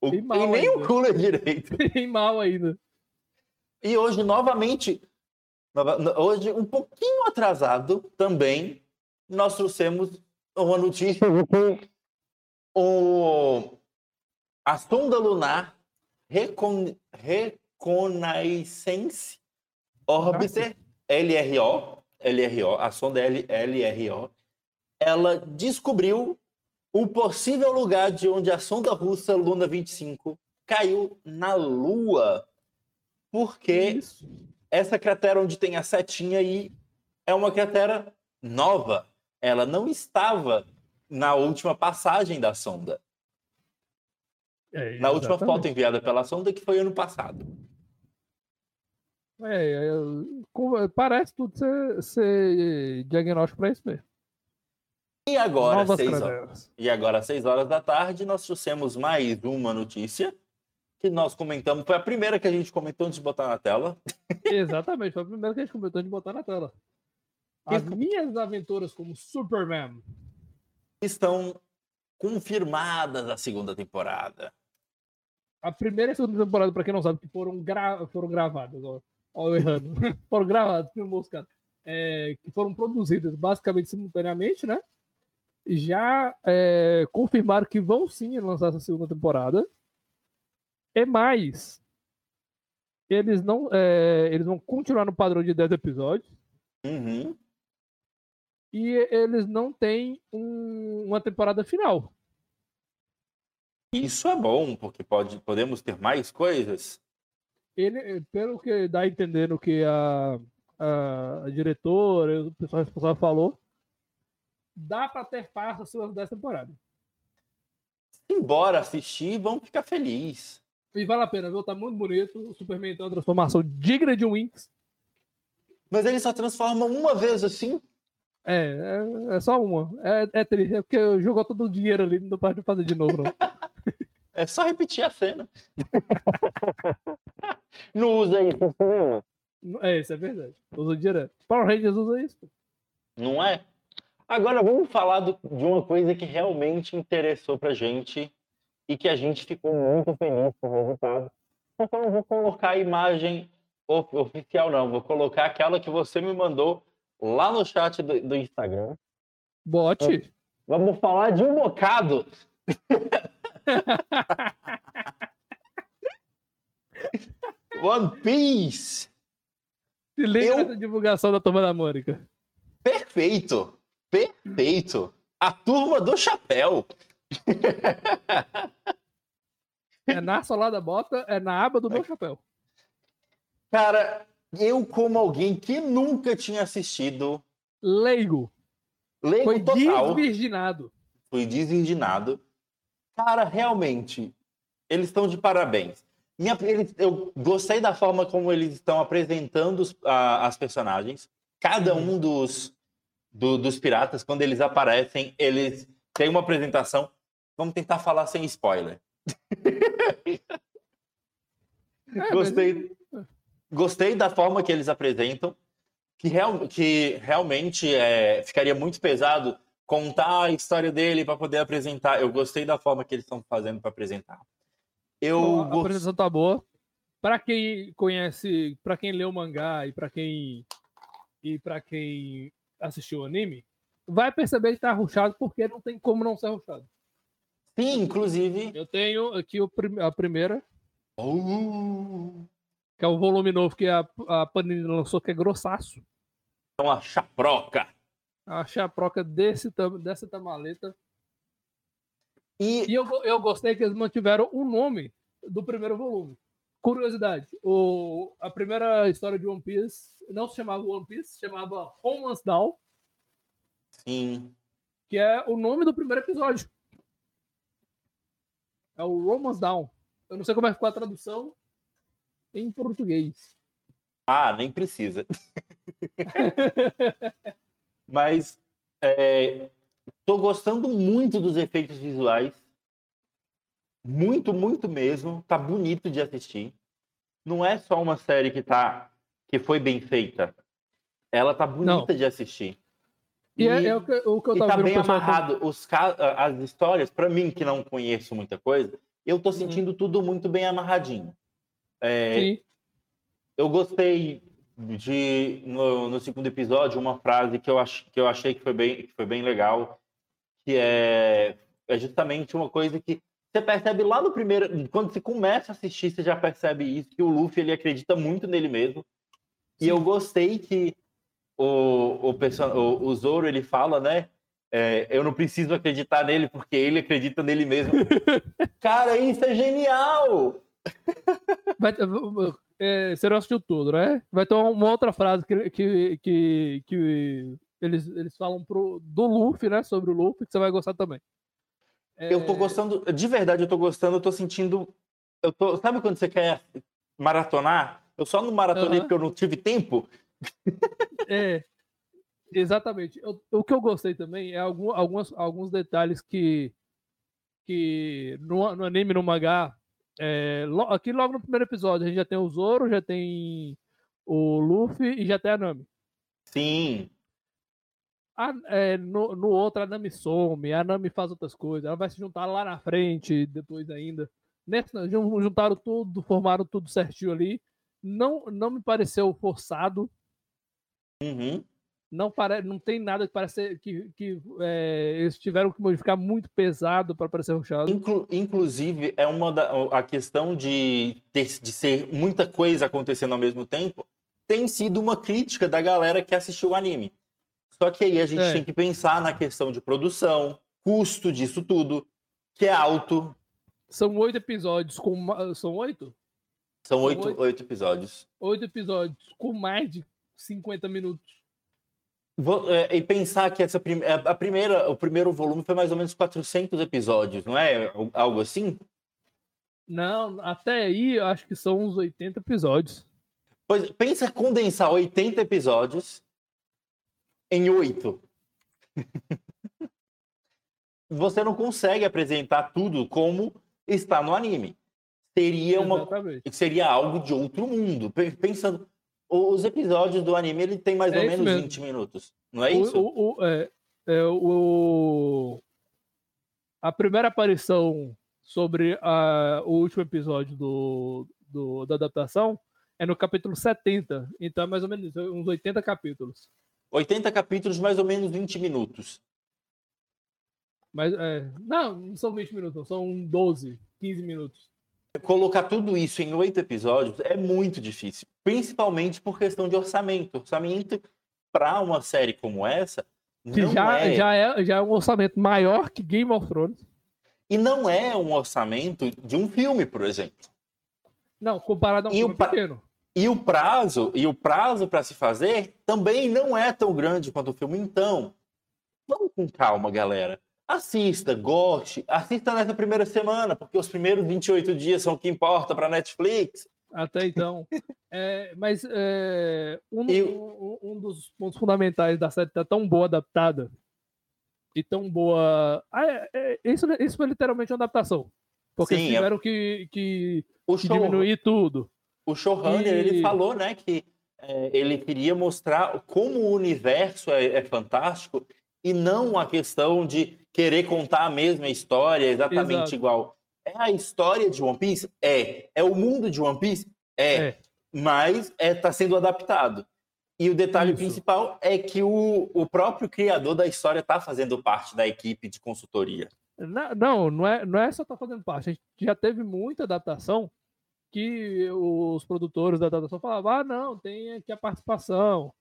O, e nem ainda. o cooler direito. Tem mal ainda. E hoje, novamente, hoje, um pouquinho atrasado também, nós trouxemos uma notícia o, a sonda lunar Recon, Reconnaissance Orbiter, LRO, LRO, a sonda LRO, ela descobriu o possível lugar de onde a sonda russa Luna 25 caiu na Lua porque Isso. essa cratera onde tem a setinha aí é uma cratera nova. Ela não estava na última passagem da sonda. É, na última foto enviada pela sonda, que foi ano passado. É, é, parece tudo ser, ser diagnóstico para isso mesmo. E agora, seis horas, e agora, às 6 horas da tarde, nós trouxemos mais uma notícia que nós comentamos. Foi a primeira que a gente comentou antes de botar na tela. Exatamente, foi a primeira que a gente comentou antes de botar na tela. As minhas aventuras como Superman estão confirmadas a segunda temporada. A primeira e a segunda temporada, para quem não sabe, que foram, gra foram gravadas, ó, ó errando, foram gravadas, moscado, é, que foram produzidas basicamente simultaneamente, né? Já é, confirmaram que vão sim lançar essa segunda temporada. E mais, eles não, é, eles vão continuar no padrão de 10 episódios. Uhum e eles não têm um, uma temporada final. Isso é bom, porque pode, podemos ter mais coisas. Ele, pelo que dá a entender no que a, a, a diretora, o pessoal responsável falou, dá para ter parte das suas 10 temporadas. Embora assistir, vão ficar felizes. E vale a pena, viu? Tá muito bonito. O Superman tem uma transformação digna de Winx. Mas ele só transforma uma vez assim? É, é, é só uma. É, é triste, é porque jogou todo o dinheiro ali, não pode fazer de novo, não. é só repetir a cena. não usa isso É, isso é verdade. Usa direto. Power Rangers usa isso. Não é? Agora vamos falar do, de uma coisa que realmente interessou pra gente e que a gente ficou muito feliz com o resultado. Então não vou colocar a imagem oficial, não. Vou colocar aquela que você me mandou lá no chat do, do Instagram. Bote. Vamos falar de um bocado. One Piece. Se liga Eu... nessa divulgação da Turma da Mônica. Perfeito. Perfeito. A Turma do Chapéu. é na solada bota, é na aba do meu chapéu. Cara, eu, como alguém que nunca tinha assistido. Leigo. Leigo Foi total. desvirginado. Fui desvirginado. Cara, realmente, eles estão de parabéns. Minha, eles, eu gostei da forma como eles estão apresentando os, a, as personagens. Cada uhum. um dos, do, dos piratas, quando eles aparecem, eles têm uma apresentação. Vamos tentar falar sem spoiler. É, Gostei. Mas... Gostei da forma que eles apresentam, que, real, que realmente é, ficaria muito pesado contar a história dele para poder apresentar. Eu gostei da forma que eles estão fazendo para apresentar. Eu Bom, a gost... apresentação tá boa. Para quem conhece, para quem leu o mangá e para quem e para quem assistiu o anime, vai perceber que tá ruchado porque não tem como não ser ruchado. Sim, inclusive. Eu tenho aqui o, a primeira. Oh que é o volume novo que a, a Panini lançou, que é grossaço. É uma chaproca. A chaproca desse, dessa tamaleta. E, e eu, eu gostei que eles mantiveram o nome do primeiro volume. Curiosidade, o, a primeira história de One Piece não se chamava One Piece, se chamava Romance Down. Sim. Que é o nome do primeiro episódio. É o Romance Down. Eu não sei como é que ficou a tradução, em português. Ah, nem precisa. Mas estou é, gostando muito dos efeitos visuais. Muito, muito mesmo. Tá bonito de assistir. Não é só uma série que tá que foi bem feita. Ela tá bonita Não. de assistir. E, é, e é, é, o que, o que eu tava tá bem amarrado. Os, as histórias, para mim que não conheço muita coisa, eu tô uhum. sentindo uhum. tudo muito bem amarradinho. É, eu gostei de no, no, segundo episódio uma frase que eu, ach, que eu achei que foi bem, que foi bem legal, que é, é justamente uma coisa que você percebe lá no primeiro, quando você começa a assistir, você já percebe isso, que o Luffy ele acredita muito nele mesmo. E eu gostei que o, o, o, o Zoro ele fala, né? É, eu não preciso acreditar nele porque ele acredita nele mesmo. Cara, isso é genial! Vai, é, você não assistiu tudo, né? Vai ter uma outra frase que, que, que, que eles, eles falam pro, do Luffy, né? Sobre o Luffy, que você vai gostar também. É... Eu tô gostando, de verdade, eu tô gostando, eu tô sentindo. Eu tô, sabe quando você quer maratonar? Eu só não maratonei uhum. porque eu não tive tempo. É, exatamente. Eu, o que eu gostei também é algum, algumas, alguns detalhes que, que no, no anime, no mangá, é, lo, aqui logo no primeiro episódio, a gente já tem o Zoro, já tem o Luffy e já tem a Nami. Sim. A, é, no, no outro, a Nami some, a Nami faz outras coisas, ela vai se juntar lá na frente, depois ainda. Nesse, juntaram tudo, formaram tudo certinho ali. Não, não me pareceu forçado. Uhum. Não, pare, não tem nada que parece que, que é, eles tiveram que modificar muito pesado para parecer ruxado. Inclu, inclusive, é uma da, a questão de, ter, de ser muita coisa acontecendo ao mesmo tempo tem sido uma crítica da galera que assistiu o anime. Só que aí a gente é. tem que pensar na questão de produção, custo disso tudo, que é alto. São oito episódios com. São oito? São oito, oito, oito episódios. Oito episódios com mais de 50 minutos. Vou, é, e pensar que essa prim é, a primeira, o primeiro volume foi mais ou menos 400 episódios, não é? Algo assim? Não, até aí eu acho que são uns 80 episódios. Pois, pensa condensar 80 episódios em 8. Você não consegue apresentar tudo como está no anime. Seria, uma, seria algo de outro mundo. Pensando, os episódios do anime ele tem mais é ou menos mesmo. 20 minutos, não é isso? O, o, é, é, o, a primeira aparição sobre a, o último episódio do, do, da adaptação é no capítulo 70. Então, é mais ou menos uns 80 capítulos. 80 capítulos, mais ou menos 20 minutos. Mas, é, não, não são 20 minutos, são 12, 15 minutos. Colocar tudo isso em oito episódios é muito difícil, principalmente por questão de orçamento. Orçamento para uma série como essa. Que já é... Já, é, já é um orçamento maior que Game of Thrones. E não é um orçamento de um filme, por exemplo. Não, comparado a um e filme pra... pequeno. E o prazo, e o prazo para se fazer também não é tão grande quanto o filme. Então, vamos com calma, galera. Assista, goste, assista nessa primeira semana, porque os primeiros 28 dias são o que importa para Netflix. Até então. é, mas é, um, um, um, dos pontos fundamentais da série tá tão boa adaptada e tão boa. Ah, é, é, isso, isso foi literalmente uma adaptação. Porque Sim, é tiveram que, que, que diminuir tudo. O showrunner, e... ele falou, né, que é, ele queria mostrar como o universo é, é, fantástico e não a questão de querer contar a mesma história exatamente Exato. igual. É a história de One Piece? É. É o mundo de One Piece? É. é. Mas está é, sendo adaptado. E o detalhe Isso. principal é que o, o próprio criador da história está fazendo parte da equipe de consultoria. Não, não é, não é só tá fazendo parte. A gente já teve muita adaptação que os produtores da adaptação falavam: ah, não, tem aqui a participação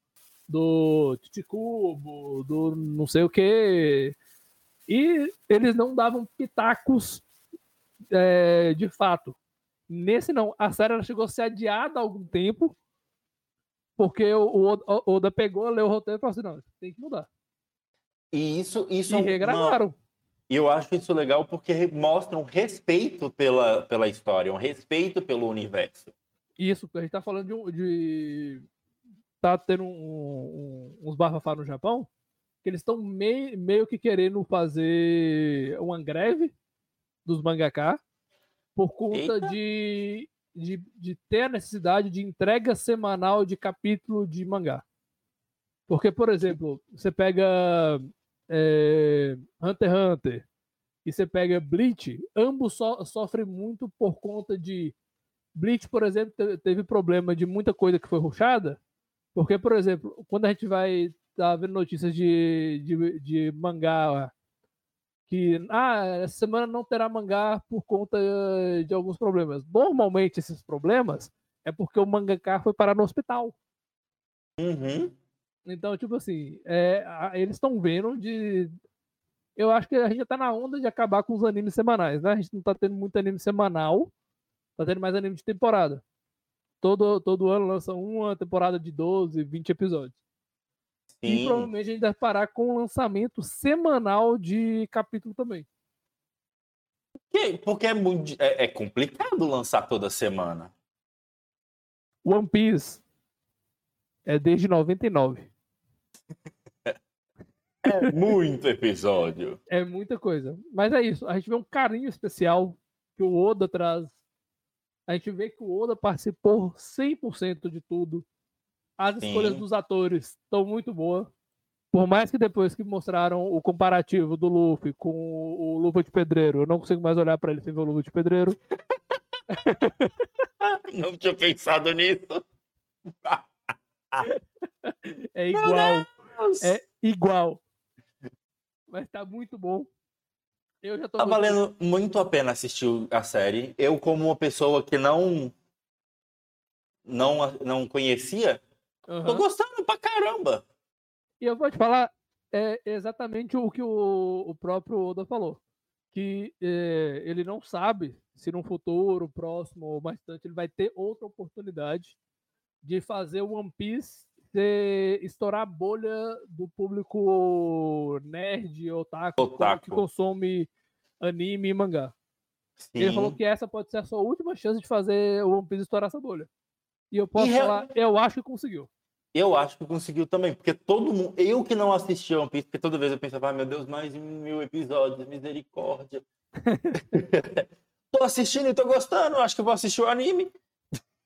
do Titicubo, do não sei o que. E eles não davam pitacos é, de fato. Nesse não, a série chegou a ser adiada há algum tempo, porque o, Oda pegou, leu o roteiro e falou assim: não, tem que mudar. E isso. isso e regravaram. E eu acho isso legal porque mostra um respeito pela, pela história, um respeito pelo universo. Isso, a gente tá falando de. de tá tendo um, um, uns bafafá no Japão, que eles estão meio, meio que querendo fazer uma greve dos mangaká por conta de, de, de ter a necessidade de entrega semanal de capítulo de mangá. Porque, por exemplo, você pega é, Hunter x Hunter e você pega Bleach, ambos so, sofrem muito por conta de. Bleach, por exemplo, teve problema de muita coisa que foi ruxada, porque, por exemplo, quando a gente vai tá vendo notícias de, de, de mangá que ah, essa semana não terá mangá por conta de alguns problemas. Normalmente esses problemas é porque o mangaka foi parar no hospital. Uhum. Então, tipo assim, é, eles estão vendo de. Eu acho que a gente já tá na onda de acabar com os animes semanais, né? A gente não tá tendo muito anime semanal, tá tendo mais anime de temporada. Todo, todo ano lança uma temporada de 12, 20 episódios. Sim. E provavelmente a gente deve parar com o lançamento semanal de capítulo também. Porque é, muito, é, é complicado lançar toda semana. One Piece é desde 99. É muito episódio. É muita coisa. Mas é isso. A gente vê um carinho especial que o Oda traz. A gente vê que o Oda participou 100% de tudo. As Sim. escolhas dos atores estão muito boas. Por mais que depois que mostraram o comparativo do Luffy com o Luva de Pedreiro, eu não consigo mais olhar para ele sem ver o Luva de Pedreiro. não tinha pensado nisso. é igual. É igual. Mas tá muito bom. Eu já tô tá valendo muito a pena assistir a série. Eu, como uma pessoa que não não, não conhecia, uhum. tô gostando pra caramba. E eu vou te falar é exatamente o que o, o próprio Oda falou. Que é, ele não sabe se no futuro, próximo ou mais distante, ele vai ter outra oportunidade de fazer o One Piece ser, estourar a bolha do público nerd, otaku, otaku. que consome anime e mangá. Sim. Ele falou que essa pode ser a sua última chance de fazer o One Piece estourar essa bolha. E eu posso e falar, eu acho que conseguiu. Eu acho que conseguiu também, porque todo mundo. Eu que não assisti One Piece, porque toda vez eu pensava, ah, meu Deus, mais mil episódios, misericórdia. tô assistindo e tô gostando, acho que vou assistir o anime.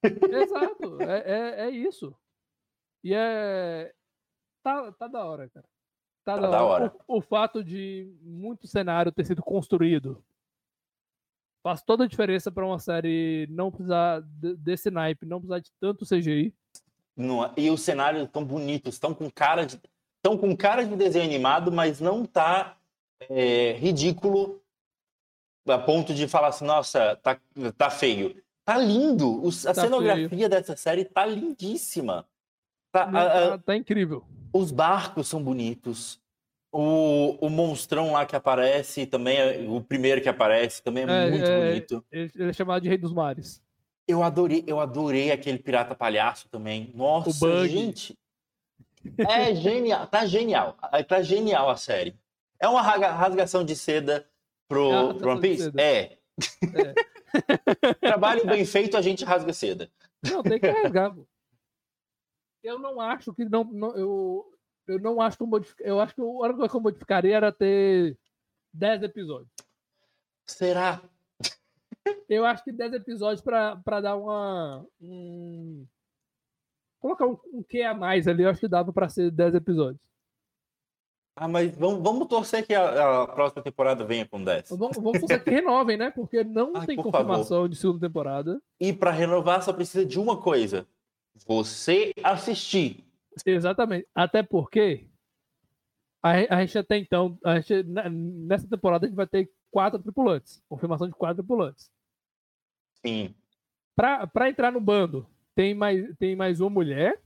Exato, é, é, é, isso. E é. Tá, tá da hora, cara. Tá, tá da, da hora. hora. O, o, fato de muito cenário ter sido construído faz toda a diferença para uma série não precisar desse naipe, não precisar de tanto CGI. Não, e os cenários estão bonitos, estão com cara de estão com cara de desenho animado, mas não tá é, ridículo a ponto de falar assim, nossa, tá, tá feio. Tá lindo. a tá cenografia dessa série tá lindíssima. Tá, tá, tá, incrível. Os barcos são bonitos. O, o monstrão lá que aparece também, é, o primeiro que aparece também é, é muito é, bonito. Ele é chamado de Rei dos Mares. Eu adorei, eu adorei aquele pirata palhaço também. Nossa, gente. É genial, tá genial. Tá genial a série. É uma rasgação de seda pro, é pro One Piece? É. é. Trabalho bem feito, a gente rasga seda. Não, tem que rasgar. Eu não acho que não, não eu, eu não acho que eu, modific... eu acho que a única coisa que eu modificaria era ter 10 episódios. Será? Eu acho que 10 episódios para dar uma. Um... Colocar um, um que a mais ali, eu acho que dava para ser 10 episódios. Ah, mas vamos, vamos torcer que a, a, próxima temporada venha com 10. Vamos, vamos torcer que renovem, né? Porque não Ai, tem confirmação favor. de segunda temporada. E para renovar só precisa de uma coisa: você assistir. Exatamente. Até porque a, a gente até então, a gente, nessa temporada a gente vai ter quatro tripulantes. Confirmação de quatro tripulantes. Sim. Para entrar no bando, tem mais, tem mais uma mulher.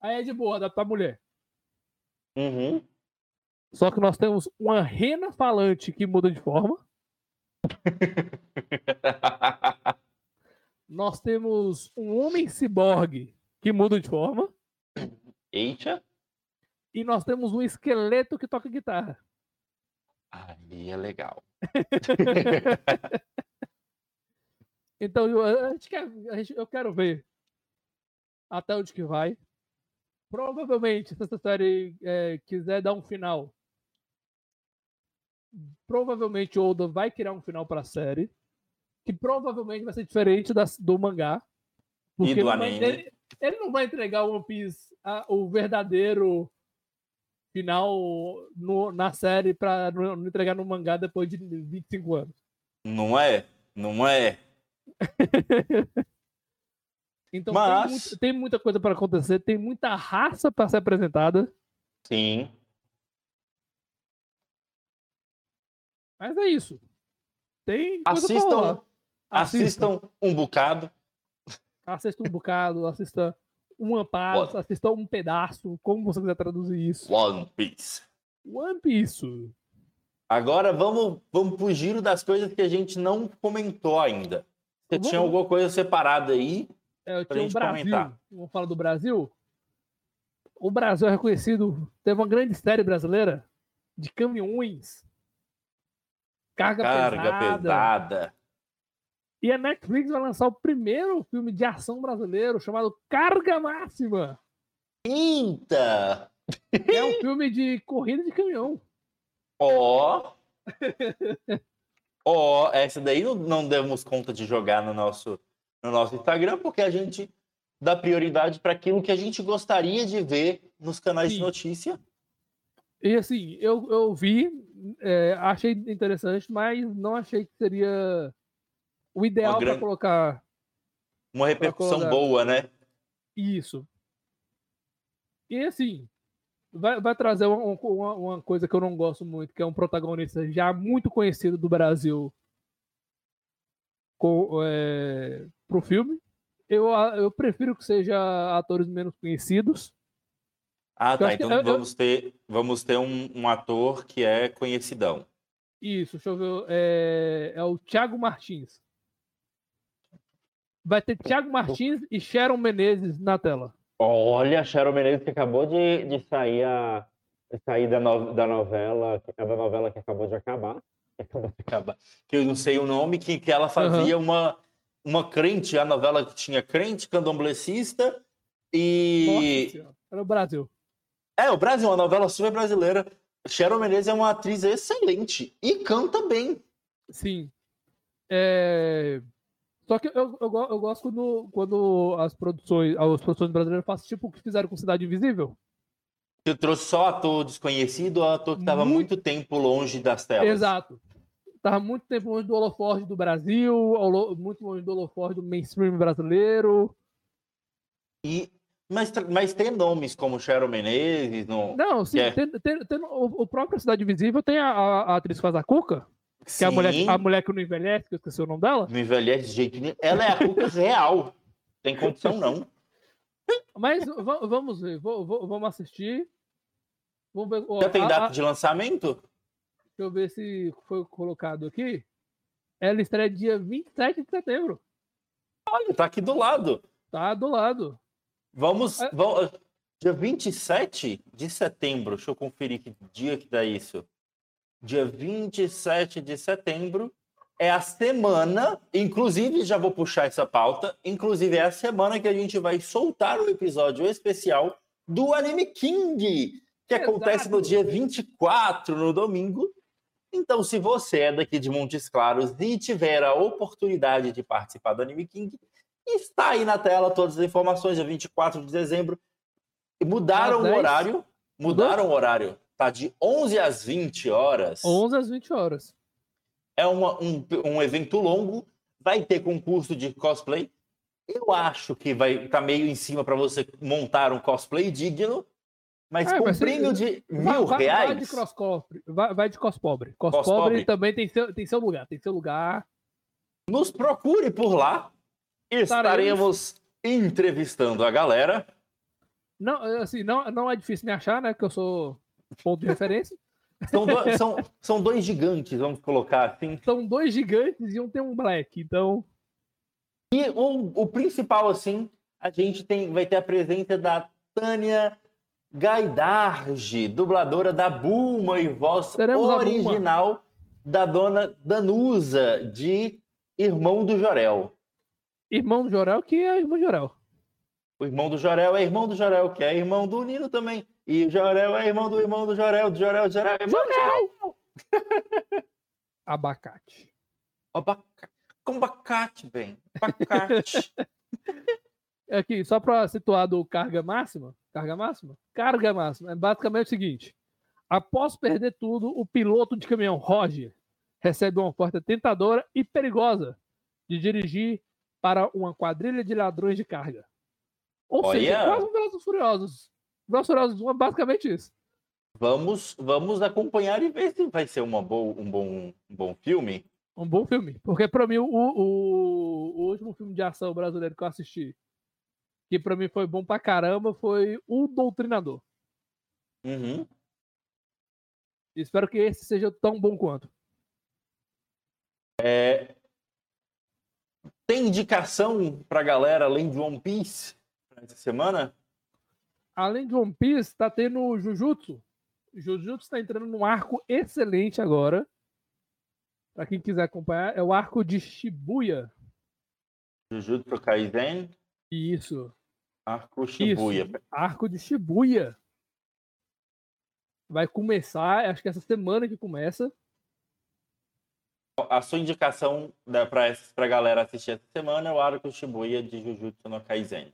Aí é de boa, dá pra mulher. Uhum. Só que nós temos uma rena falante que muda de forma. nós temos um homem ciborgue que muda de forma. Eita. E nós temos um esqueleto que toca guitarra. Aí é legal. então, eu, a gente quer, a gente, eu quero ver até onde que vai. Provavelmente, se essa série é, quiser dar um final, provavelmente Oda vai criar um final para a série, que provavelmente vai ser diferente da, do mangá. Porque e do anime. Vai, ele, ele, não vai entregar o One Piece a, o verdadeiro final no, na série para não entregar no mangá depois de 25 anos. Não é? Não é? então Mas... tem, muito, tem, muita coisa para acontecer, tem muita raça para ser apresentada. Sim. Mas é isso. Tem assistam, assistam, assistam um bocado. Assistam um bocado, assistam uma parte, assistam um pedaço, como você quiser traduzir isso. One Piece. One Piece. Agora vamos, vamos pro giro das coisas que a gente não comentou ainda. Você vamos. tinha alguma coisa separada aí? É, eu tinha o Brasil. Comentar. Vamos falar do Brasil? O Brasil é reconhecido, teve uma grande série brasileira de caminhões. Carga, Carga pesada. pesada. E a Netflix vai lançar o primeiro filme de ação brasileiro chamado Carga Máxima. Eita! É um filme de corrida de caminhão. Ó! Oh. Ó, oh, essa daí não, não demos conta de jogar no nosso, no nosso Instagram, porque a gente dá prioridade para aquilo que a gente gostaria de ver nos canais Sim. de notícia. E assim, eu, eu vi, é, achei interessante, mas não achei que seria o ideal para colocar. Uma repercussão colocar... boa, né? Isso. E assim, vai, vai trazer uma, uma, uma, coisa que eu não gosto muito, que é um protagonista já muito conhecido do Brasil com, é, pro filme. Eu, eu prefiro que seja atores menos conhecidos. Ah, tá. Então vamos, ter, vamos ter um, um, ator que é conhecidão. Isso, deixa eu ver. É, é o Thiago Martins. Vai ter Thiago Martins e Sharon Menezes na tela. Olha, Sharon Menezes que acabou de, de sair, a, sair da, no, da novela, é da novela que acabou de acabar. Que eu não sei o nome, que, que ela fazia uhum. uma, uma crente, a novela que tinha crente, candomblessista e. Nossa, era o Brasil. É, o Brasil, uma novela super brasileira. Sharon Menezes é uma atriz excelente e canta bem. Sim. É... Só que eu, eu, eu, gosto quando, quando as produções, as produções brasileiras fazem tipo o que fizeram com Cidade Invisível. Você trouxe só ator desconhecido ou ator que estava muito... muito... tempo longe das telas? Exato. Estava muito tempo longe do holoforte do Brasil, muito longe do holoforte do mainstream brasileiro. E, mas, mas tem nomes como Cheryl Menezes? No, Não, sim. É... Tem, tem, tem, o, o próprio Cidade Invisível tem a, a, a atriz que faz a Cuca, que é a mulher, a mulher que não envelhece, que eu esqueci o nome dela. Não envelhece de jeito nenhum. Ela é a Cuca real. Tem condição, não. Mas vamos ver, vamos assistir. Vamos ver. Já tem data a, de lançamento? Deixa eu ver se foi colocado aqui. Ela estreia dia 27 de setembro. Olha, tá aqui do lado. Tá do lado. Vamos. É... vamos dia 27 de setembro. Deixa eu conferir que dia que dá isso dia 27 de setembro, é a semana, inclusive já vou puxar essa pauta, inclusive é a semana que a gente vai soltar o episódio especial do Anime King, que Exato. acontece no dia 24, no domingo. Então, se você é daqui de Montes Claros e tiver a oportunidade de participar do Anime King, está aí na tela todas as informações, dia 24 de dezembro. Mudaram o horário. Mudaram o horário. Tá de 11 às 20 horas. 11 às 20 horas. É uma, um, um evento longo, vai ter concurso de cosplay. Eu acho que vai estar tá meio em cima para você montar um cosplay digno, mas é, com prêmio de mil vai, reais. Vai de crosspobre, vai, vai de cospobre. Cospobre também tem seu, tem seu lugar, tem seu lugar. Nos procure por lá. Estaremos entrevistando a galera. Não, assim, não, não é difícil me achar, né? Que eu sou ponto de referência. São, do, são, são dois gigantes, vamos colocar assim. São dois gigantes e um tem um black, então. E o, o principal, assim, a gente tem, vai ter a presença da Tânia Gaidarge, dubladora da Bulma e voz Teremos original da dona Danusa, de Irmão do Jorel. Irmão do Jorel, que é irmão do Jorel. O irmão do Jorel é irmão do Jorel, que é irmão do Nino também. E o Jorel é irmão do irmão do Jorel, do Jorel, do Jorel, irmão Jorel! Abacate. Abacate. Com abacate, bem. Abacate. Aqui, só para situar do carga máxima. Carga máxima? Carga máxima. É basicamente o seguinte. Após perder tudo, o piloto de caminhão Roger recebe uma porta tentadora e perigosa de dirigir para uma quadrilha de ladrões de carga. Ou Olha. seja, quase um Velozes Furiosos. Velozes Furiosos 1 é basicamente isso. Vamos, vamos acompanhar e ver se vai ser uma bo um, bom, um bom filme. Um bom filme. Porque, para mim, o, o, o, último filme de ação brasileiro que eu assisti, que para mim foi bom pra caramba, foi O Doutrinador. Uhum. Espero que esse seja tão bom quanto. É... Tem indicação pra galera além de One Piece essa semana? além de One Piece, tá tendo Jujutsu. Jujutsu tá entrando num arco excelente agora. Para quem quiser acompanhar, é o arco de Shibuya. Jujutsu Kaisen. Isso. Arco Shibuya. Isso. Arco de Shibuya. Vai começar, acho que essa semana que começa. A sua indicação para galera assistir essa semana é o Arco Shibuya de Jujutsu no Kaisen.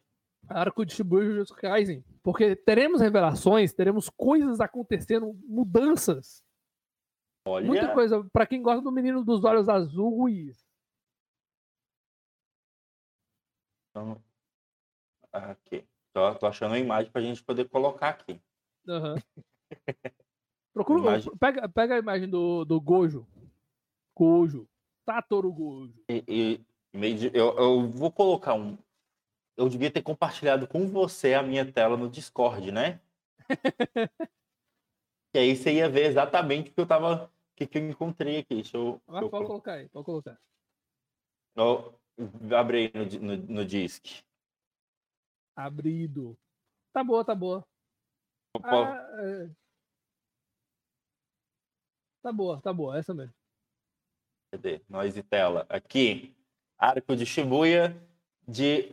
Arco de Shibuya de Jujutsu Kaisen. Porque teremos revelações, teremos coisas acontecendo, mudanças. Olha. Muita coisa. Para quem gosta do menino dos olhos azuis. Então, aqui. Tô, tô achando a imagem pra gente poder colocar aqui. Uhum. Procura, imagem... pega, pega a imagem do, do Gojo. Gojo. Satoru Gojo. E, e, eu, eu vou colocar um. Eu devia ter compartilhado com você a minha tela no Discord, né? que aí você ia ver exatamente o que eu tava. O que, que eu encontrei aqui. Deixa eu. Ah, deixa pode eu... colocar aí, pode colocar. Eu, abre aí no, no, no disc. Abrido. Tá boa, tá boa. Ah, é... Tá boa, tá boa, essa mesmo. Cadê? Nós e tela. Aqui, Arco de Shibuya de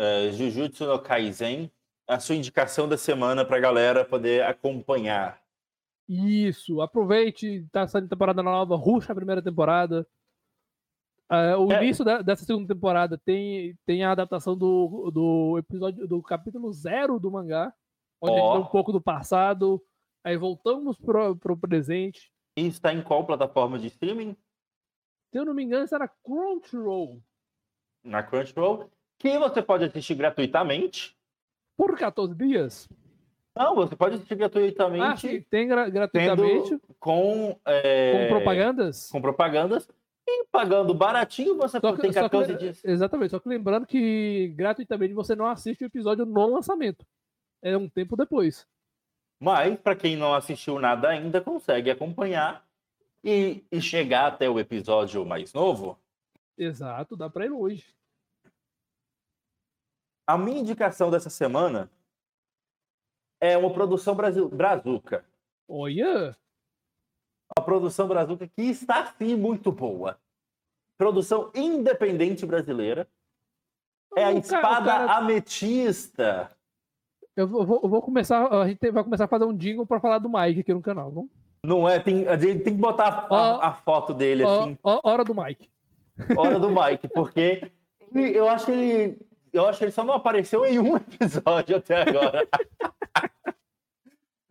uh, Jujutsu no Kaisen. A sua indicação da semana para a galera poder acompanhar. Isso, aproveite, tá saindo temporada nova, ruxa a primeira temporada. Uh, o é. início da, dessa segunda temporada tem, tem a adaptação do, do episódio do capítulo zero do mangá, onde oh. a gente vê um pouco do passado, aí voltamos pro, pro presente. E está em qual plataforma de streaming? Se eu não me engano, está na Crunchyroll. Na Crunchyroll, que você pode assistir gratuitamente. Por 14 dias? Não, você pode assistir gratuitamente. Ah, sim, tem gra gratuitamente. Com, é... com propagandas? Com propagandas. E pagando baratinho, você só que, tem 14 que, dias. Exatamente, só que lembrando que gratuitamente você não assiste o episódio no lançamento. É um tempo depois. Mas, para quem não assistiu nada ainda, consegue acompanhar e, e chegar até o episódio mais novo. Exato, dá para ir hoje. A minha indicação dessa semana é uma produção brasil, brazuca. Olha! Uma produção brazuca que está sim muito boa. Produção independente brasileira. É a espada cara... ametista. Eu vou, eu vou, começar, a gente vai começar a fazer um jingle para falar do Mike aqui no canal, não? Não é, tem, a gente tem que botar a, a foto dele assim. hora do Mike. Hora do Mike, porque eu acho que ele, eu acho que ele só não apareceu em um episódio até agora.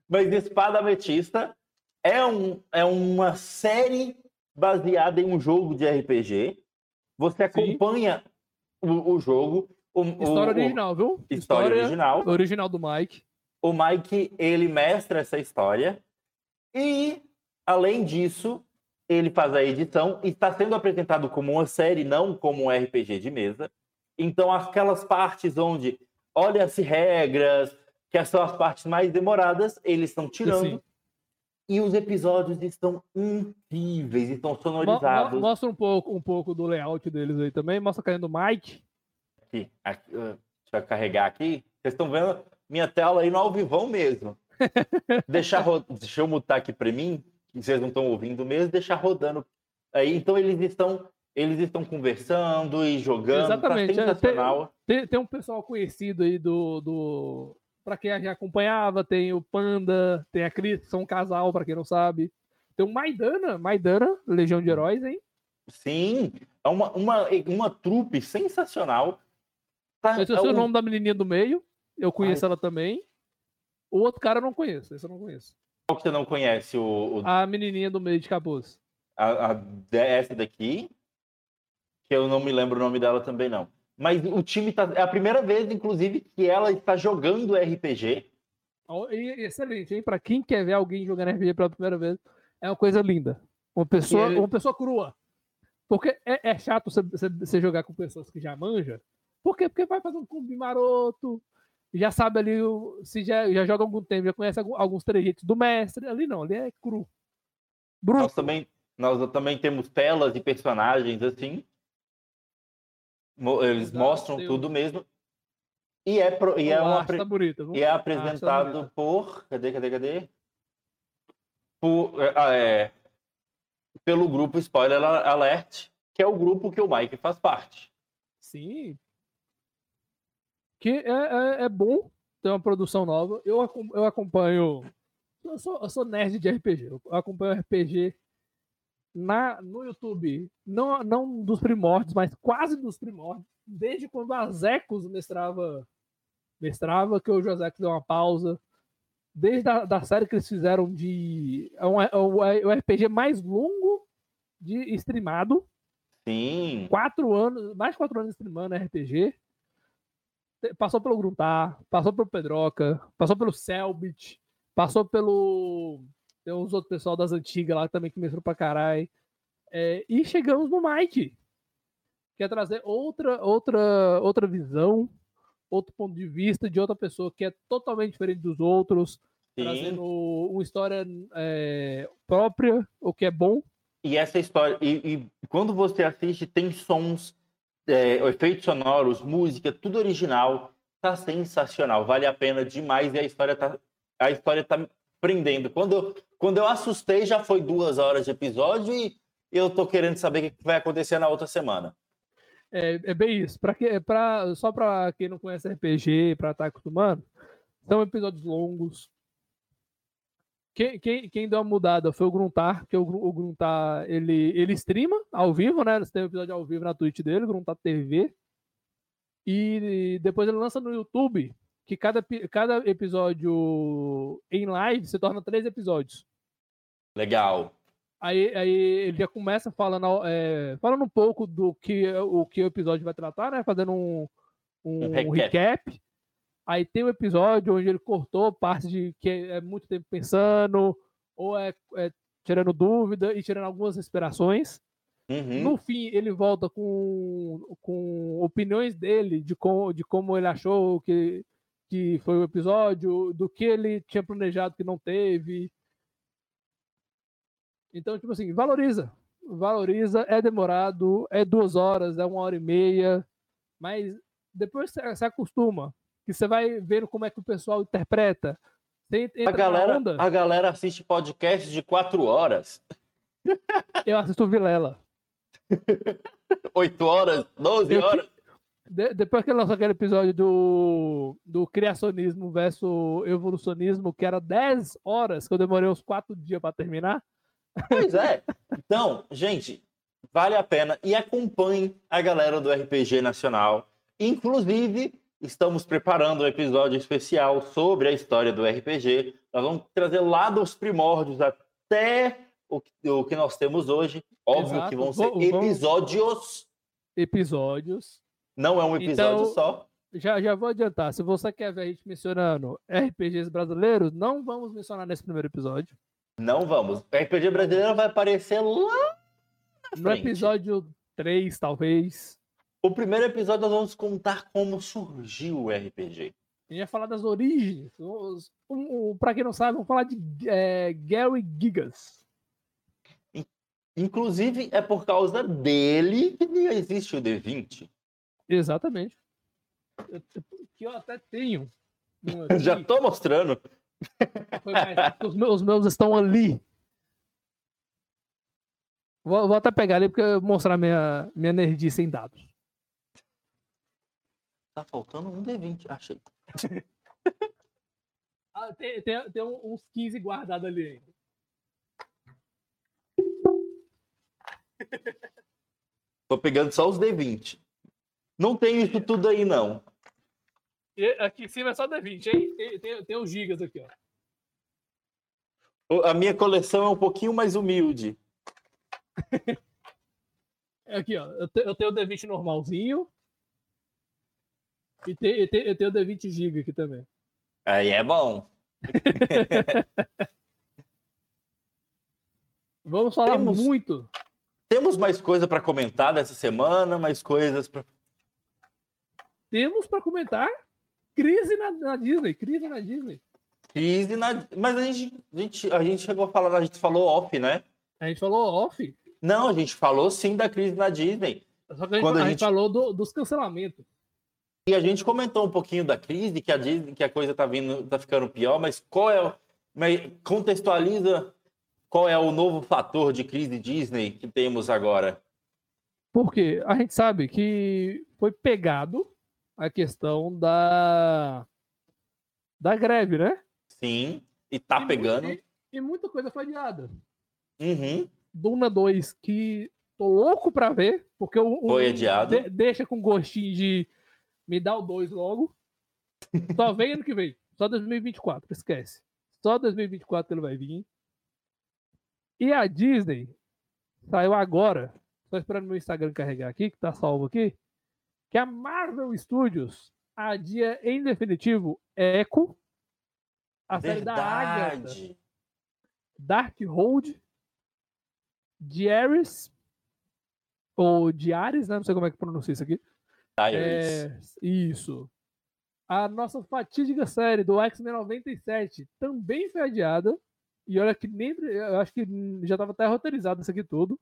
Mas Espada Ametista é, um, é uma série baseada em um jogo de RPG. Você acompanha o, o, jogo. O, história o, original, viu? História, história original. Original do Mike. O Mike, ele mestra essa história. E, além disso, ele faz a edição e está sendo apresentado como uma série, não como um RPG de mesa. Então, aquelas partes onde olha-se regras, que são as partes mais demoradas, eles estão tirando. Sim. E os episódios estão incríveis, estão sonorizados. Mostra um pouco, um pouco do layout deles aí também. Mostra caindo o Mike. Aqui, aqui, deixa eu carregar aqui. Vocês estão vendo minha tela aí no ao vivão mesmo. deixa, deixa eu mutar aqui para mim, que vocês não estão ouvindo mesmo, deixar rodando. Aí, então eles estão eles estão conversando e jogando. Tá Exatamente. Tá sensacional. Tem, tem, um pessoal conhecido aí do, do para quem acompanhava, tem o Panda, tem a Cris, são um casal, para quem não sabe. Tem o Maidana, Maidana, Legião de Heróis, hein? Sim, é uma, uma, uma trupe sensacional. Tá, Esse é o seu nome da menininha do meio, eu conheço Ai. ela também. O outro cara eu não conheço, esse eu não conheço. Qual que você não conhece? O, o... A menininha do meio de capuz. A, a, essa daqui, que eu não me lembro o nome dela também não. Mas o time tá. É a primeira vez, inclusive, que ela está jogando RPG. Excelente, hein? Para quem quer ver alguém jogando RPG pela primeira vez, é uma coisa linda. Uma pessoa, uma pessoa crua. Porque é, é chato você, você, jogar com pessoas que já manjam. Por quê? Porque vai fazer um clube maroto, já sabe ali, se já, já joga algum tempo, já conhece alguns trejeitos do mestre. Ali não, ali é cru. Bruto. Nós também, nós também temos telas e personagens assim eles mostram tudo mesmo. E é, pro, e, é uma, tá bonita, e é apresentado tá por. Cadê, cadê, cadê? Por, é, ah, é, pelo grupo Spoiler Alert, que é o grupo que o Mike faz parte. Sim. Que é, é, é bom ter uma produção nova. Eu, eu acompanho. Eu sou, eu sou nerd de RPG. Eu acompanho RPG na, no YouTube. Não, não dos primórdios, mas quase dos primórdios. Desde quando a Zecos mestrava, mestrava, que o José deu uma pausa. Desde a da série que eles fizeram de. É um, é o é RPG mais longo de streamado. Sim. Quatro anos, mais de quatro anos streamando RPG passou pelo Gruntar, passou pelo Pedroca, passou pelo Selbit, passou pelo. Tem uns outros pessoal das antigas lá também que mestrou pra caralho. É, e chegamos no Mike. Que é trazer outra, outra, outra visão, outro ponto de vista de outra pessoa que é totalmente diferente dos outros, Sim. trazendo uma história é, própria, o que é bom. E essa história, e, e quando você assiste, tem sons é, efeitos sonoros, música, tudo original. Tá sensacional, vale a pena demais e a história tá, a história tá prendendo. Quando quando eu assustei, já foi duas horas de episódio e eu tô querendo saber o que vai acontecer na outra semana. É, é bem isso. Pra que, pra, só para quem não conhece RPG, para estar tá acostumando, são episódios longos, quem, quem, quem, deu uma mudada foi o Gruntar, que o, o Gruntar, ele, ele streama ao vivo, né? Tem um episódio ao vivo na Twitch dele, Gruntar TV. E depois ele lança no YouTube, que cada, cada episódio em live se torna três episódios. Legal. Aí, aí ele já começa falando, é, falando um pouco do que o, que o episódio vai tratar, né? Fazendo um, um, um recap. recap. Aí tem um episódio onde ele cortou parte de que é muito tempo pensando, ou é, é tirando dúvida e tirando algumas inspirações. Uhum. No fim, ele volta com, com opiniões dele de, com, de como ele achou que, que foi o episódio, do que ele tinha planejado que não teve. Então, tipo assim, valoriza. Valoriza, é demorado, é duas horas, é uma hora e meia, mas depois você acostuma que você vai vendo como é que o pessoal interpreta. a galera, a galera assiste podcast de quatro horas. Eu assisto Vilela. Oito horas, doze horas. De, depois que lançou aquele episódio do, do criacionismo versus evolucionismo, que era 10 horas, que eu demorei uns quatro dias para terminar. Pois é. Então, gente, vale a pena. E acompanhe a galera do RPG Nacional. Inclusive, estamos preparando um episódio especial sobre a história do RPG. Nós vamos trazer lá dos primórdios até o que, o que nós temos hoje. Óbvio Exato. que vão ser episódios. Episódios. Não é um episódio então, só. Já, já vou adiantar. Se você quer ver a gente mencionando RPGs brasileiros, não vamos mencionar nesse primeiro episódio. Não vamos. O RPG brasileiro vai aparecer lá no episódio 3, talvez. O primeiro episódio nós vamos contar como surgiu o RPG. A gente vai falar das origens. Para quem não sabe, vamos falar de é, Gary Gigas. Inclusive, é por causa dele que existe o D20. Exatamente. Eu, que eu até tenho. Já estou mostrando. Os, meus, os meus estão ali. Vou, vou, até pegar ali porque mostrar minha, minha energia sem dados. Tá faltando um D20, achei. ah, tem, tem, tem, uns 15 guardados ali ainda. Tô pegando só os D20. Não tem isso tudo aí, não. E aqui em cima é só D20, hein? Tem, tem, tem os gigas aqui, ó. A minha coleção é um pouquinho mais humilde. aqui, ó. Eu, te, eu tenho o D20 normalzinho. E tem, eu tenho o D20 GB aqui também. Aí é bom. Vamos falar temos, muito. Temos mais coisa para comentar dessa semana, mais coisas para. Temos para comentar crise na, na, Disney, crise na Disney. Crise na, mas a gente, a gente, a gente chegou a falar, a gente falou off, né? A gente falou off. Não, a gente falou sim da crise na Disney. Só que a gente, Quando a gente... falou do, dos cancelamentos. E a gente comentou um pouquinho da crise, que a, que a coisa está vindo, tá ficando pior, mas qual é, mas contextualiza qual é o novo fator de crise Disney que temos agora? Porque a gente sabe que foi pegado a questão da da greve, né? Sim, e tá e pegando. e, e, muita coisa foi adiada. Uhum. Duna 2, que tô louco pra ver, porque o, foi adiado. De, deixa com gostinho de me dar o 2 logo. Só vem ano que vem. Só 2024, esquece. Só 2024 ele vai vir. E a Disney saiu agora. Estou esperando meu Instagram carregar aqui, que tá salvo aqui. Que a Marvel Studios adia em definitivo Echo, a Verdade. série da Agatha, Darkhold, Diaries, ou Diaries, né? Não sei como é que pronuncia isso aqui. É, isso. A nossa fatídica série do X-Men 97 também foi adiada. E olha que nem. Eu acho que já estava até roteirizado isso aqui tudo.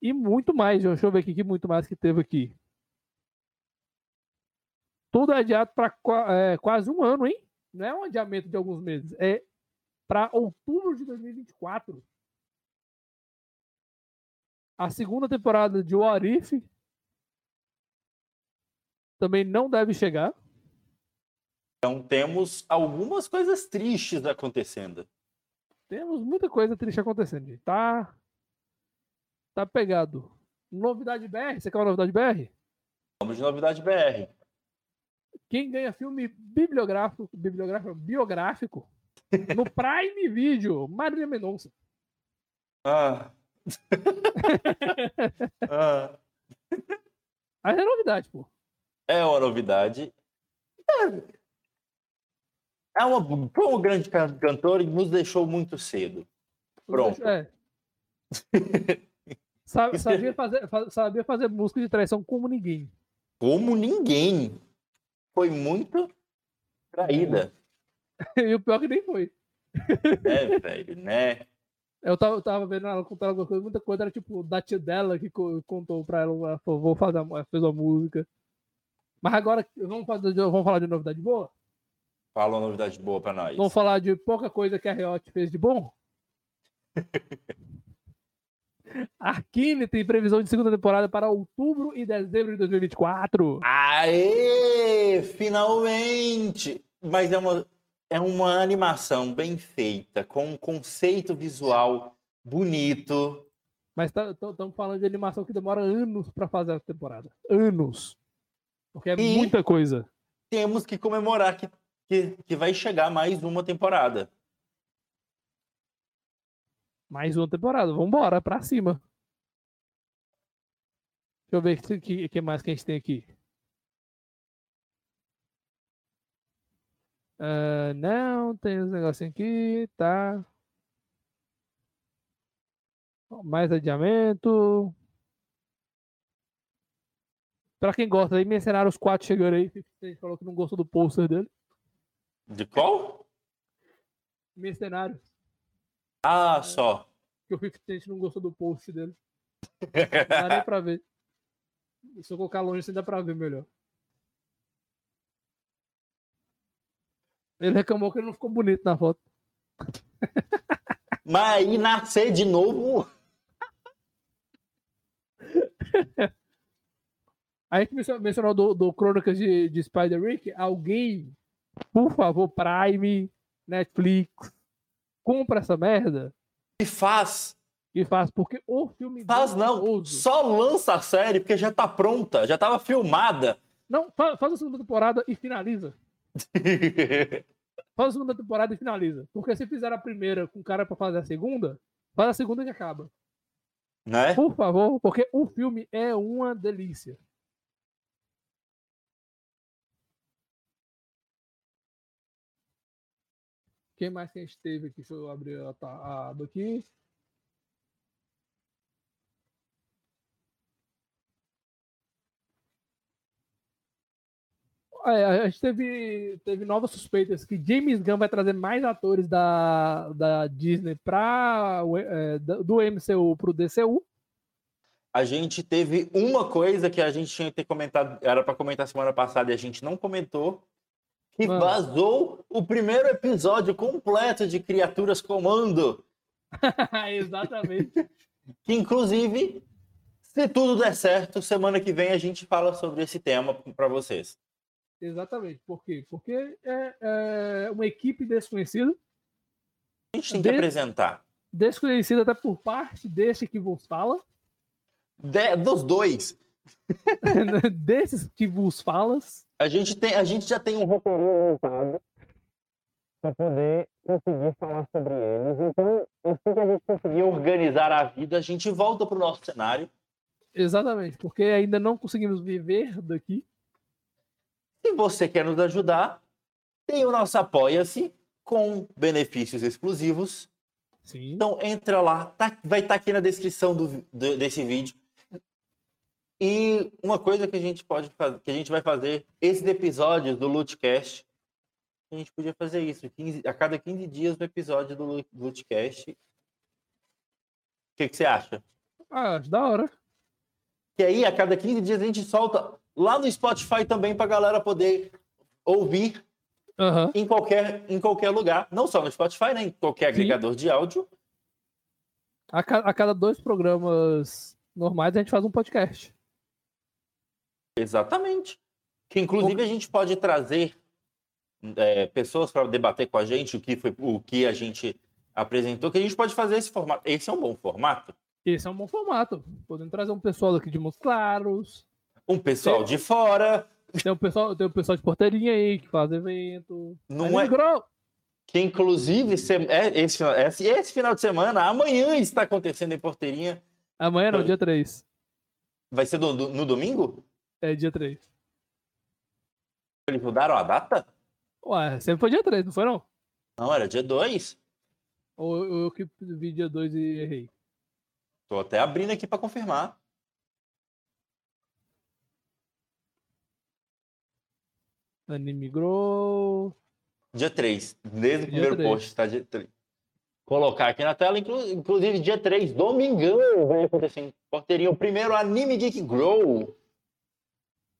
E muito mais. Deixa eu ver aqui que muito mais que teve aqui. Tudo adiado para é, quase um ano, hein? Não é um adiamento de alguns meses. É para outubro de 2024. A segunda temporada de What If também não deve chegar. Então temos algumas coisas tristes acontecendo. Temos muita coisa triste acontecendo. Tá, tá pegado. Novidade BR? Você quer uma novidade BR? Vamos de novidade BR. Quem ganha filme bibliográfico, bibliográfico, biográfico no Prime Video, Marília Mendonça. Ah. ah. Aí é novidade, pô. É uma novidade. É uma, foi um grande cantor e nos deixou muito cedo. Pronto. É. sabia, fazer, sabia fazer música de traição como ninguém. Como ninguém. Foi muito traída. e o pior é que nem foi. É, velho, né? Eu tava, eu tava vendo ela contar alguma coisa, muita coisa era tipo da tia dela que contou pra ela, ela falou, vou fazer, fez uma música. Mas agora vamos, fazer, vamos falar de novidade boa? Fala uma novidade boa para nós. Vamos falar de pouca coisa que a Riot fez de bom? Arkane tem previsão de segunda temporada para outubro e dezembro de 2024. Aê! Finalmente! Mas é uma, é uma animação bem feita, com um conceito visual bonito. Mas estamos tá, falando de animação que demora anos para fazer a temporada. Anos. Porque é e muita coisa. Temos que comemorar que, que, que vai chegar mais uma temporada. Mais uma temporada. Vambora, pra cima. Deixa eu ver o que, que mais que a gente tem aqui. Uh, não, tem uns negocinhos aqui, tá. Mais adiamento. Pra quem gosta aí, Mercenários 4 chegando aí. Você falou que não gostou do pôster dele. De qual? Mercenários. Ah, só. Que o 50 Cent não gostou do post dele. Não dá nem pra ver. Se eu colocar longe, assim dá pra ver melhor. Ele reclamou que ele não ficou bonito na foto. Mas aí nascer de novo. A gente mencionou do, do Crônicas de, de Spider-Rick. Alguém, por favor, Prime, Netflix, compra essa merda. E faz. E faz, porque o filme. Faz não. Só lança a série, porque já tá pronta, já tava filmada. Não, faz, faz a segunda temporada e finaliza. faz a segunda temporada e finaliza. Porque se fizer a primeira com cara para fazer a segunda, faz a segunda e acaba. Né? Por favor, porque o filme é uma delícia. Quem mais que a gente teve aqui? Deixa eu abrir a, a aba aqui. É, a gente teve, teve novas suspeitas que James Gunn vai trazer mais atores da, da Disney para é, do MCU para o DCU. A gente teve uma coisa que a gente tinha que ter comentado, era para comentar semana passada e a gente não comentou, que Mano. vazou o primeiro episódio completo de Criaturas Comando. Exatamente. que inclusive Se tudo der certo, semana que vem a gente fala sobre esse tema para vocês. Exatamente. Por quê? Porque é, é uma equipe desconhecida. A gente tem que apresentar. Desconhecida até por parte deste que vos fala. De, dos dois. Desses que vos falas. A gente, tem, a gente já tem um roteirinho montado para poder conseguir falar sobre eles. Então, assim que a gente conseguir organizar a vida, a gente volta para o nosso cenário. Exatamente, porque ainda não conseguimos viver daqui. Se você quer nos ajudar, tem o nosso Apoia-se com benefícios exclusivos. Sim. Então entra lá, tá, vai estar tá aqui na descrição do, do, desse vídeo. E uma coisa que a gente pode fazer, que a gente vai fazer, esses episódios do Lootcast, a gente podia fazer isso, 15, a cada 15 dias um episódio do Lootcast. O que, que você acha? Ah, da hora. Que aí, a cada 15 dias, a gente solta lá no Spotify também para a galera poder ouvir uhum. em, qualquer, em qualquer lugar. Não só no Spotify, né? Em qualquer agregador Sim. de áudio. A, ca a cada dois programas normais, a gente faz um podcast. Exatamente. Que inclusive a gente pode trazer é, pessoas para debater com a gente o que foi o que a gente apresentou, que a gente pode fazer esse formato. Esse é um bom formato. Esse é um bom formato. Podemos trazer um pessoal aqui de Montes Claros. Um pessoal tem, de fora. Tem um pessoal, tem um pessoal de porteirinha aí que faz evento. Não é. Que inclusive é, esse, esse, esse final de semana, amanhã está acontecendo em porteirinha. Amanhã não, dia 3. Vai ser do, do, no domingo? É, dia 3. Eles mudaram a data? Ué, sempre foi dia 3, não foi não? Não, era dia 2. Ou eu que vi dia 2 e errei? Tô até abrindo aqui para confirmar. Anime Grow. Dia 3. Desde o primeiro 3. post, tá? Dia 3. Colocar aqui na tela, inclusive dia 3, domingão, vai acontecer em Porteirinha, o primeiro Anime Geek Grow.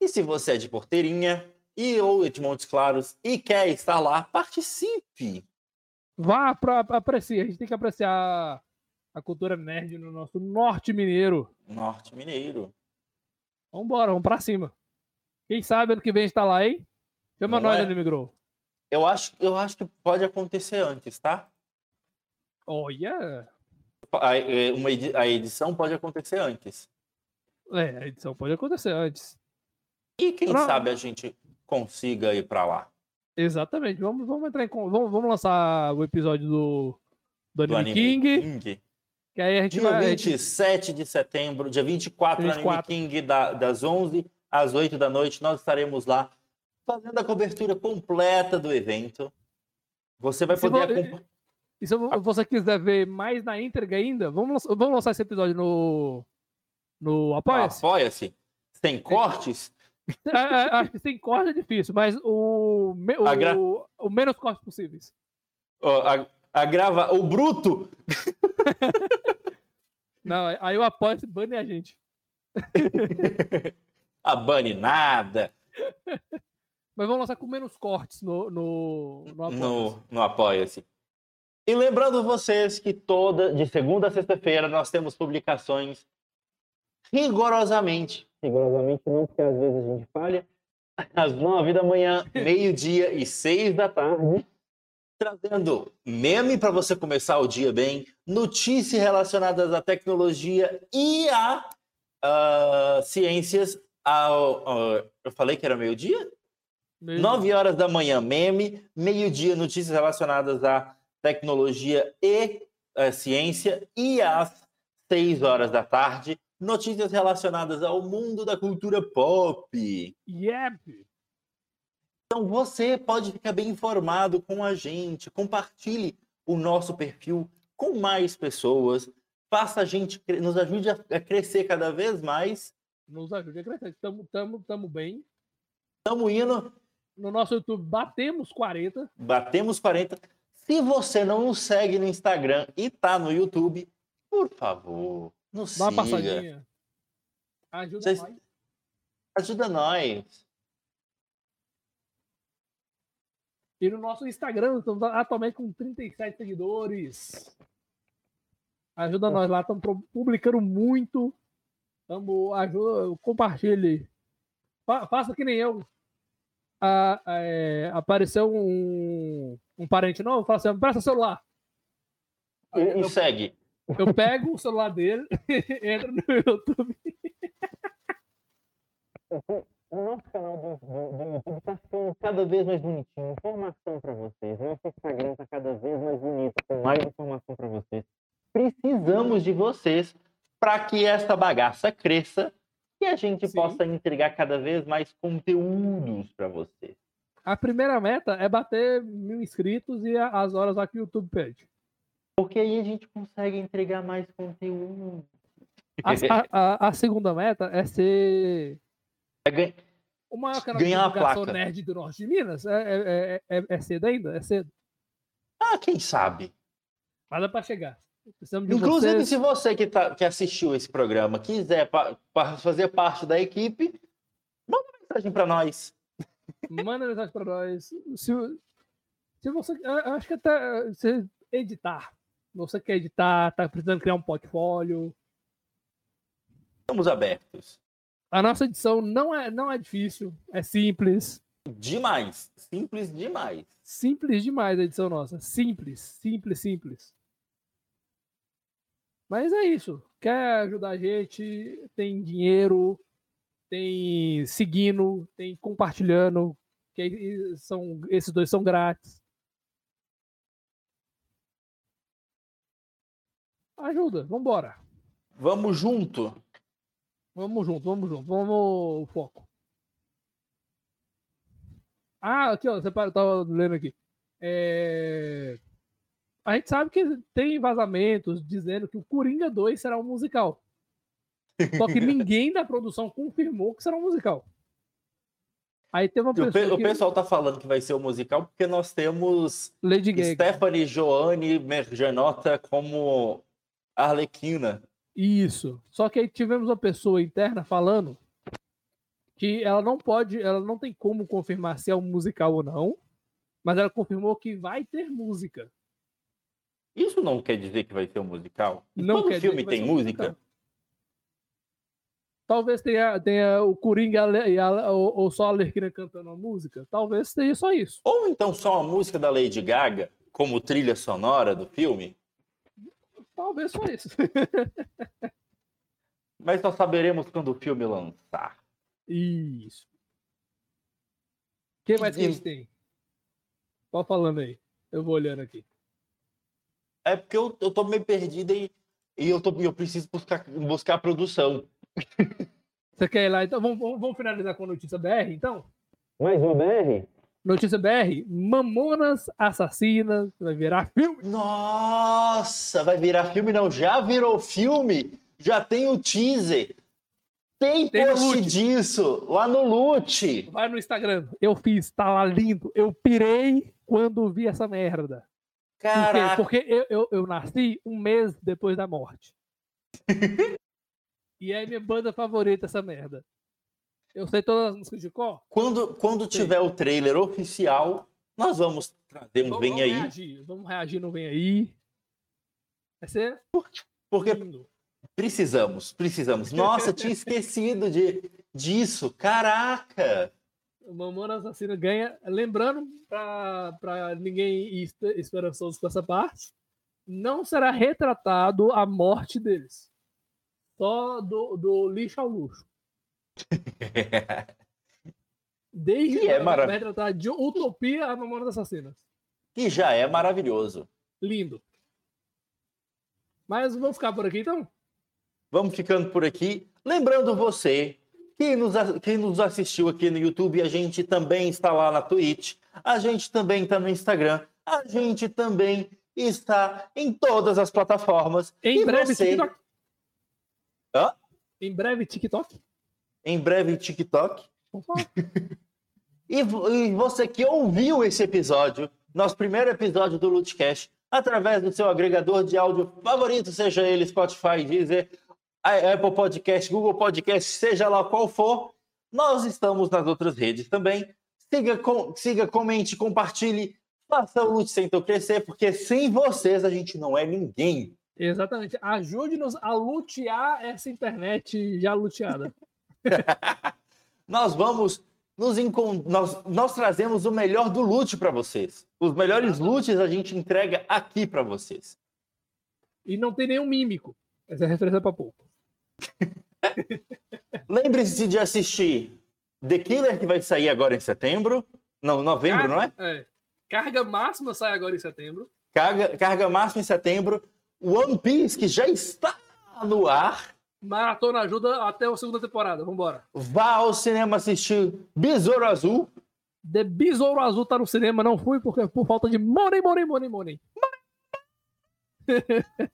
E se você é de Porteirinha e ou de Montes Claros e quer estar lá, participe. Vá para apreciar, a gente tem que apreciar a cultura nerd no nosso norte mineiro. Norte mineiro. Vambora, vamos pra cima. Quem sabe ano que vem está lá, hein? Chama Não nós, é... Grow. Eu acho, eu acho que pode acontecer antes, tá? Olha! A, é, uma a edição pode acontecer antes. É, a edição pode acontecer antes. E quem Não. sabe a gente consiga ir para lá. Exatamente. Vamos, vamos entrar em. Vamos, vamos lançar o episódio do, do, do Anime, King. King. Que aí a gente dia vai, 27 gente... de setembro, dia 24, 24. Anime King, da, das 11 às 8 da noite, nós estaremos lá fazendo a cobertura completa do evento. Você vai poder acompanhar. E se você quiser ver mais na íntegra ainda, vamos, vamos lançar esse episódio no, no Apoia-se? Apoia-se. Sem cortes? É, é, acho que sem corte é difícil, mas o, o, gra... o, o menos cortes possíveis. a, a grava o bruto. Não, aí eu apoio bane a gente. a bane nada. Mas vamos lançar com menos cortes no, no, no Apoia-se. No, no Apoia-se. E lembrando vocês que toda, de segunda a sexta-feira, nós temos publicações rigorosamente. Rigorosamente não, porque às vezes a gente falha. Às nove da manhã, meio-dia e seis da tarde trazendo meme para você começar o dia bem, notícias relacionadas à tecnologia e a uh, ciências. Ao, uh, eu falei que era meio-dia? Meio 9 horas da manhã, meme, meio-dia, notícias relacionadas à tecnologia e uh, ciência, e às 6 horas da tarde, notícias relacionadas ao mundo da cultura pop. Yep! Então você pode ficar bem informado com a gente. Compartilhe o nosso perfil com mais pessoas. Faça a gente, nos ajude a crescer cada vez mais. Nos ajude a crescer. Estamos tamo, tamo bem. Estamos indo. No nosso YouTube batemos 40. Batemos 40. Se você não nos segue no Instagram e tá no YouTube, por favor, Dá siga. Uma passadinha. Ajuda Vocês... nós. Ajuda nós. E no nosso Instagram, estamos atualmente com 37 seguidores. Ajuda nós lá, estamos publicando muito. Vamos, ajuda, compartilhe. Fa faça que nem eu. A, a, é, apareceu um, um parente novo, fala assim, presta celular. E eu, segue. Eu pego o celular dele, entro no YouTube. O nosso canal do, do, do YouTube está ficando cada vez mais bonitinho. Informação para vocês. Nosso Instagram está cada vez mais bonito, com mais informação para vocês. Precisamos de vocês para que essa bagaça cresça e a gente Sim. possa entregar cada vez mais conteúdos para vocês. A primeira meta é bater mil inscritos e as horas lá que o YouTube pede. Porque aí a gente consegue entregar mais conteúdo. A, a, a segunda meta é ser é ganha... o maior canal ganhar de divulgação nerd do norte de Minas. É, é, é, é, cedo ainda? É cedo. Ah, quem sabe? Mas é para chegar. Inclusive, vocês. se você que, tá, que assistiu esse programa quiser pa, pa fazer parte da equipe, manda mensagem para nós. Manda mensagem para nós. Se, se você. Eu acho que até se editar. Você quer editar, tá precisando criar um portfólio. Estamos abertos. A nossa edição não é, não é difícil, é simples. Demais. Simples demais. Simples demais a edição nossa. Simples, simples, simples. Mas é isso. Quer ajudar a gente? Tem dinheiro, tem seguindo, tem compartilhando. Que são, esses dois são grátis. Ajuda, vambora. Vamos junto. Vamos junto, vamos junto. Vamos foco. Ah, aqui, ó, você tava lendo aqui. É a gente sabe que tem vazamentos dizendo que o Coringa 2 será um musical. Só que ninguém da produção confirmou que será um musical. Aí tem uma pessoa. O, que... o pessoal tá falando que vai ser um musical porque nós temos Lady Gaga. Stephanie Joanne Mergenota como Arlequina. Isso. Só que aí tivemos uma pessoa interna falando que ela não pode, ela não tem como confirmar se é um musical ou não, mas ela confirmou que vai ter música. Isso não quer dizer que vai ser um musical? Não Todo filme tem música? Talvez tenha, tenha o Coringa e a, ou, ou, só a Lerquina cantando a música. Talvez seja só isso. Ou então só a música da Lady Gaga, como trilha sonora do filme. Talvez só isso. Mas só saberemos quando o filme lançar. Isso. O que mais que a gente tem? Pode falando aí. Eu vou olhando aqui. É porque eu, eu tô meio perdido e, e eu, tô, eu preciso buscar, buscar a produção. Você quer ir lá? Então vamos, vamos, finalizar com a notícia BR, então? Mais uma BR? Notícia BR: Mamonas Assassinas vai virar filme. Nossa, vai virar filme? Não, já virou filme? Já tem o teaser. Tem, tem post disso lá no Lute. Vai no Instagram. Eu fiz, tá lá lindo. Eu pirei quando vi essa merda. Caraca. Porque eu, eu, eu nasci um mês depois da morte. e é minha banda favorita essa merda. Eu sei todas as músicas de cor. Quando, quando tiver o trailer oficial, nós vamos trazer um vamos, Vem vamos Aí. Reagir. Vamos reagir no Vem Aí. Vai ser Porque lindo. precisamos, precisamos. Nossa, tinha esquecido de, disso. Caraca! Mamona Assassina ganha. Lembrando, para ninguém ir esperançoso com essa parte, não será retratado a morte deles. Só do, do lixo ao luxo. Desde que é marav- retratado de Utopia a Mamonas Assassinas. Que já é maravilhoso. Lindo. Mas vamos ficar por aqui então? Vamos ficando por aqui. Lembrando você quem nos, quem nos assistiu aqui no YouTube, a gente também está lá na Twitch, a gente também está no Instagram, a gente também está em todas as plataformas. Em e breve, você... TikTok. Hã? Em breve, TikTok. Em breve, TikTok. e, e você que ouviu esse episódio, nosso primeiro episódio do Lootcast, através do seu agregador de áudio favorito, seja ele Spotify, Deezer Apple Podcast, Google Podcast, seja lá qual for, nós estamos nas outras redes também. Siga, com, siga comente, compartilhe, faça o Lute Center crescer, porque sem vocês a gente não é ninguém. Exatamente. Ajude-nos a lutear essa internet já luteada. nós vamos nos nós, nós trazemos o melhor do loot para vocês. Os melhores loots a gente entrega aqui para vocês. E não tem nenhum mímico. Essa é a referência para pouco. Lembre-se de assistir The Killer, que vai sair agora em setembro. Não, novembro, carga, não é? é? Carga máxima sai agora em setembro. Carga, carga máxima em setembro. One Piece, que já está no ar. Maratona ajuda até a segunda temporada. Vambora. Vá ao cinema assistir Besouro Azul. The Besouro Azul tá no cinema, não fui porque por falta de money, money, money, money.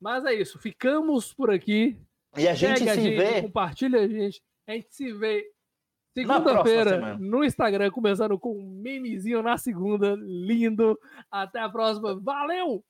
Mas é isso, ficamos por aqui. E a gente se gente, vê. Compartilha a gente. A gente se vê segunda-feira no Instagram, começando com um memezinho na segunda. Lindo. Até a próxima. Valeu!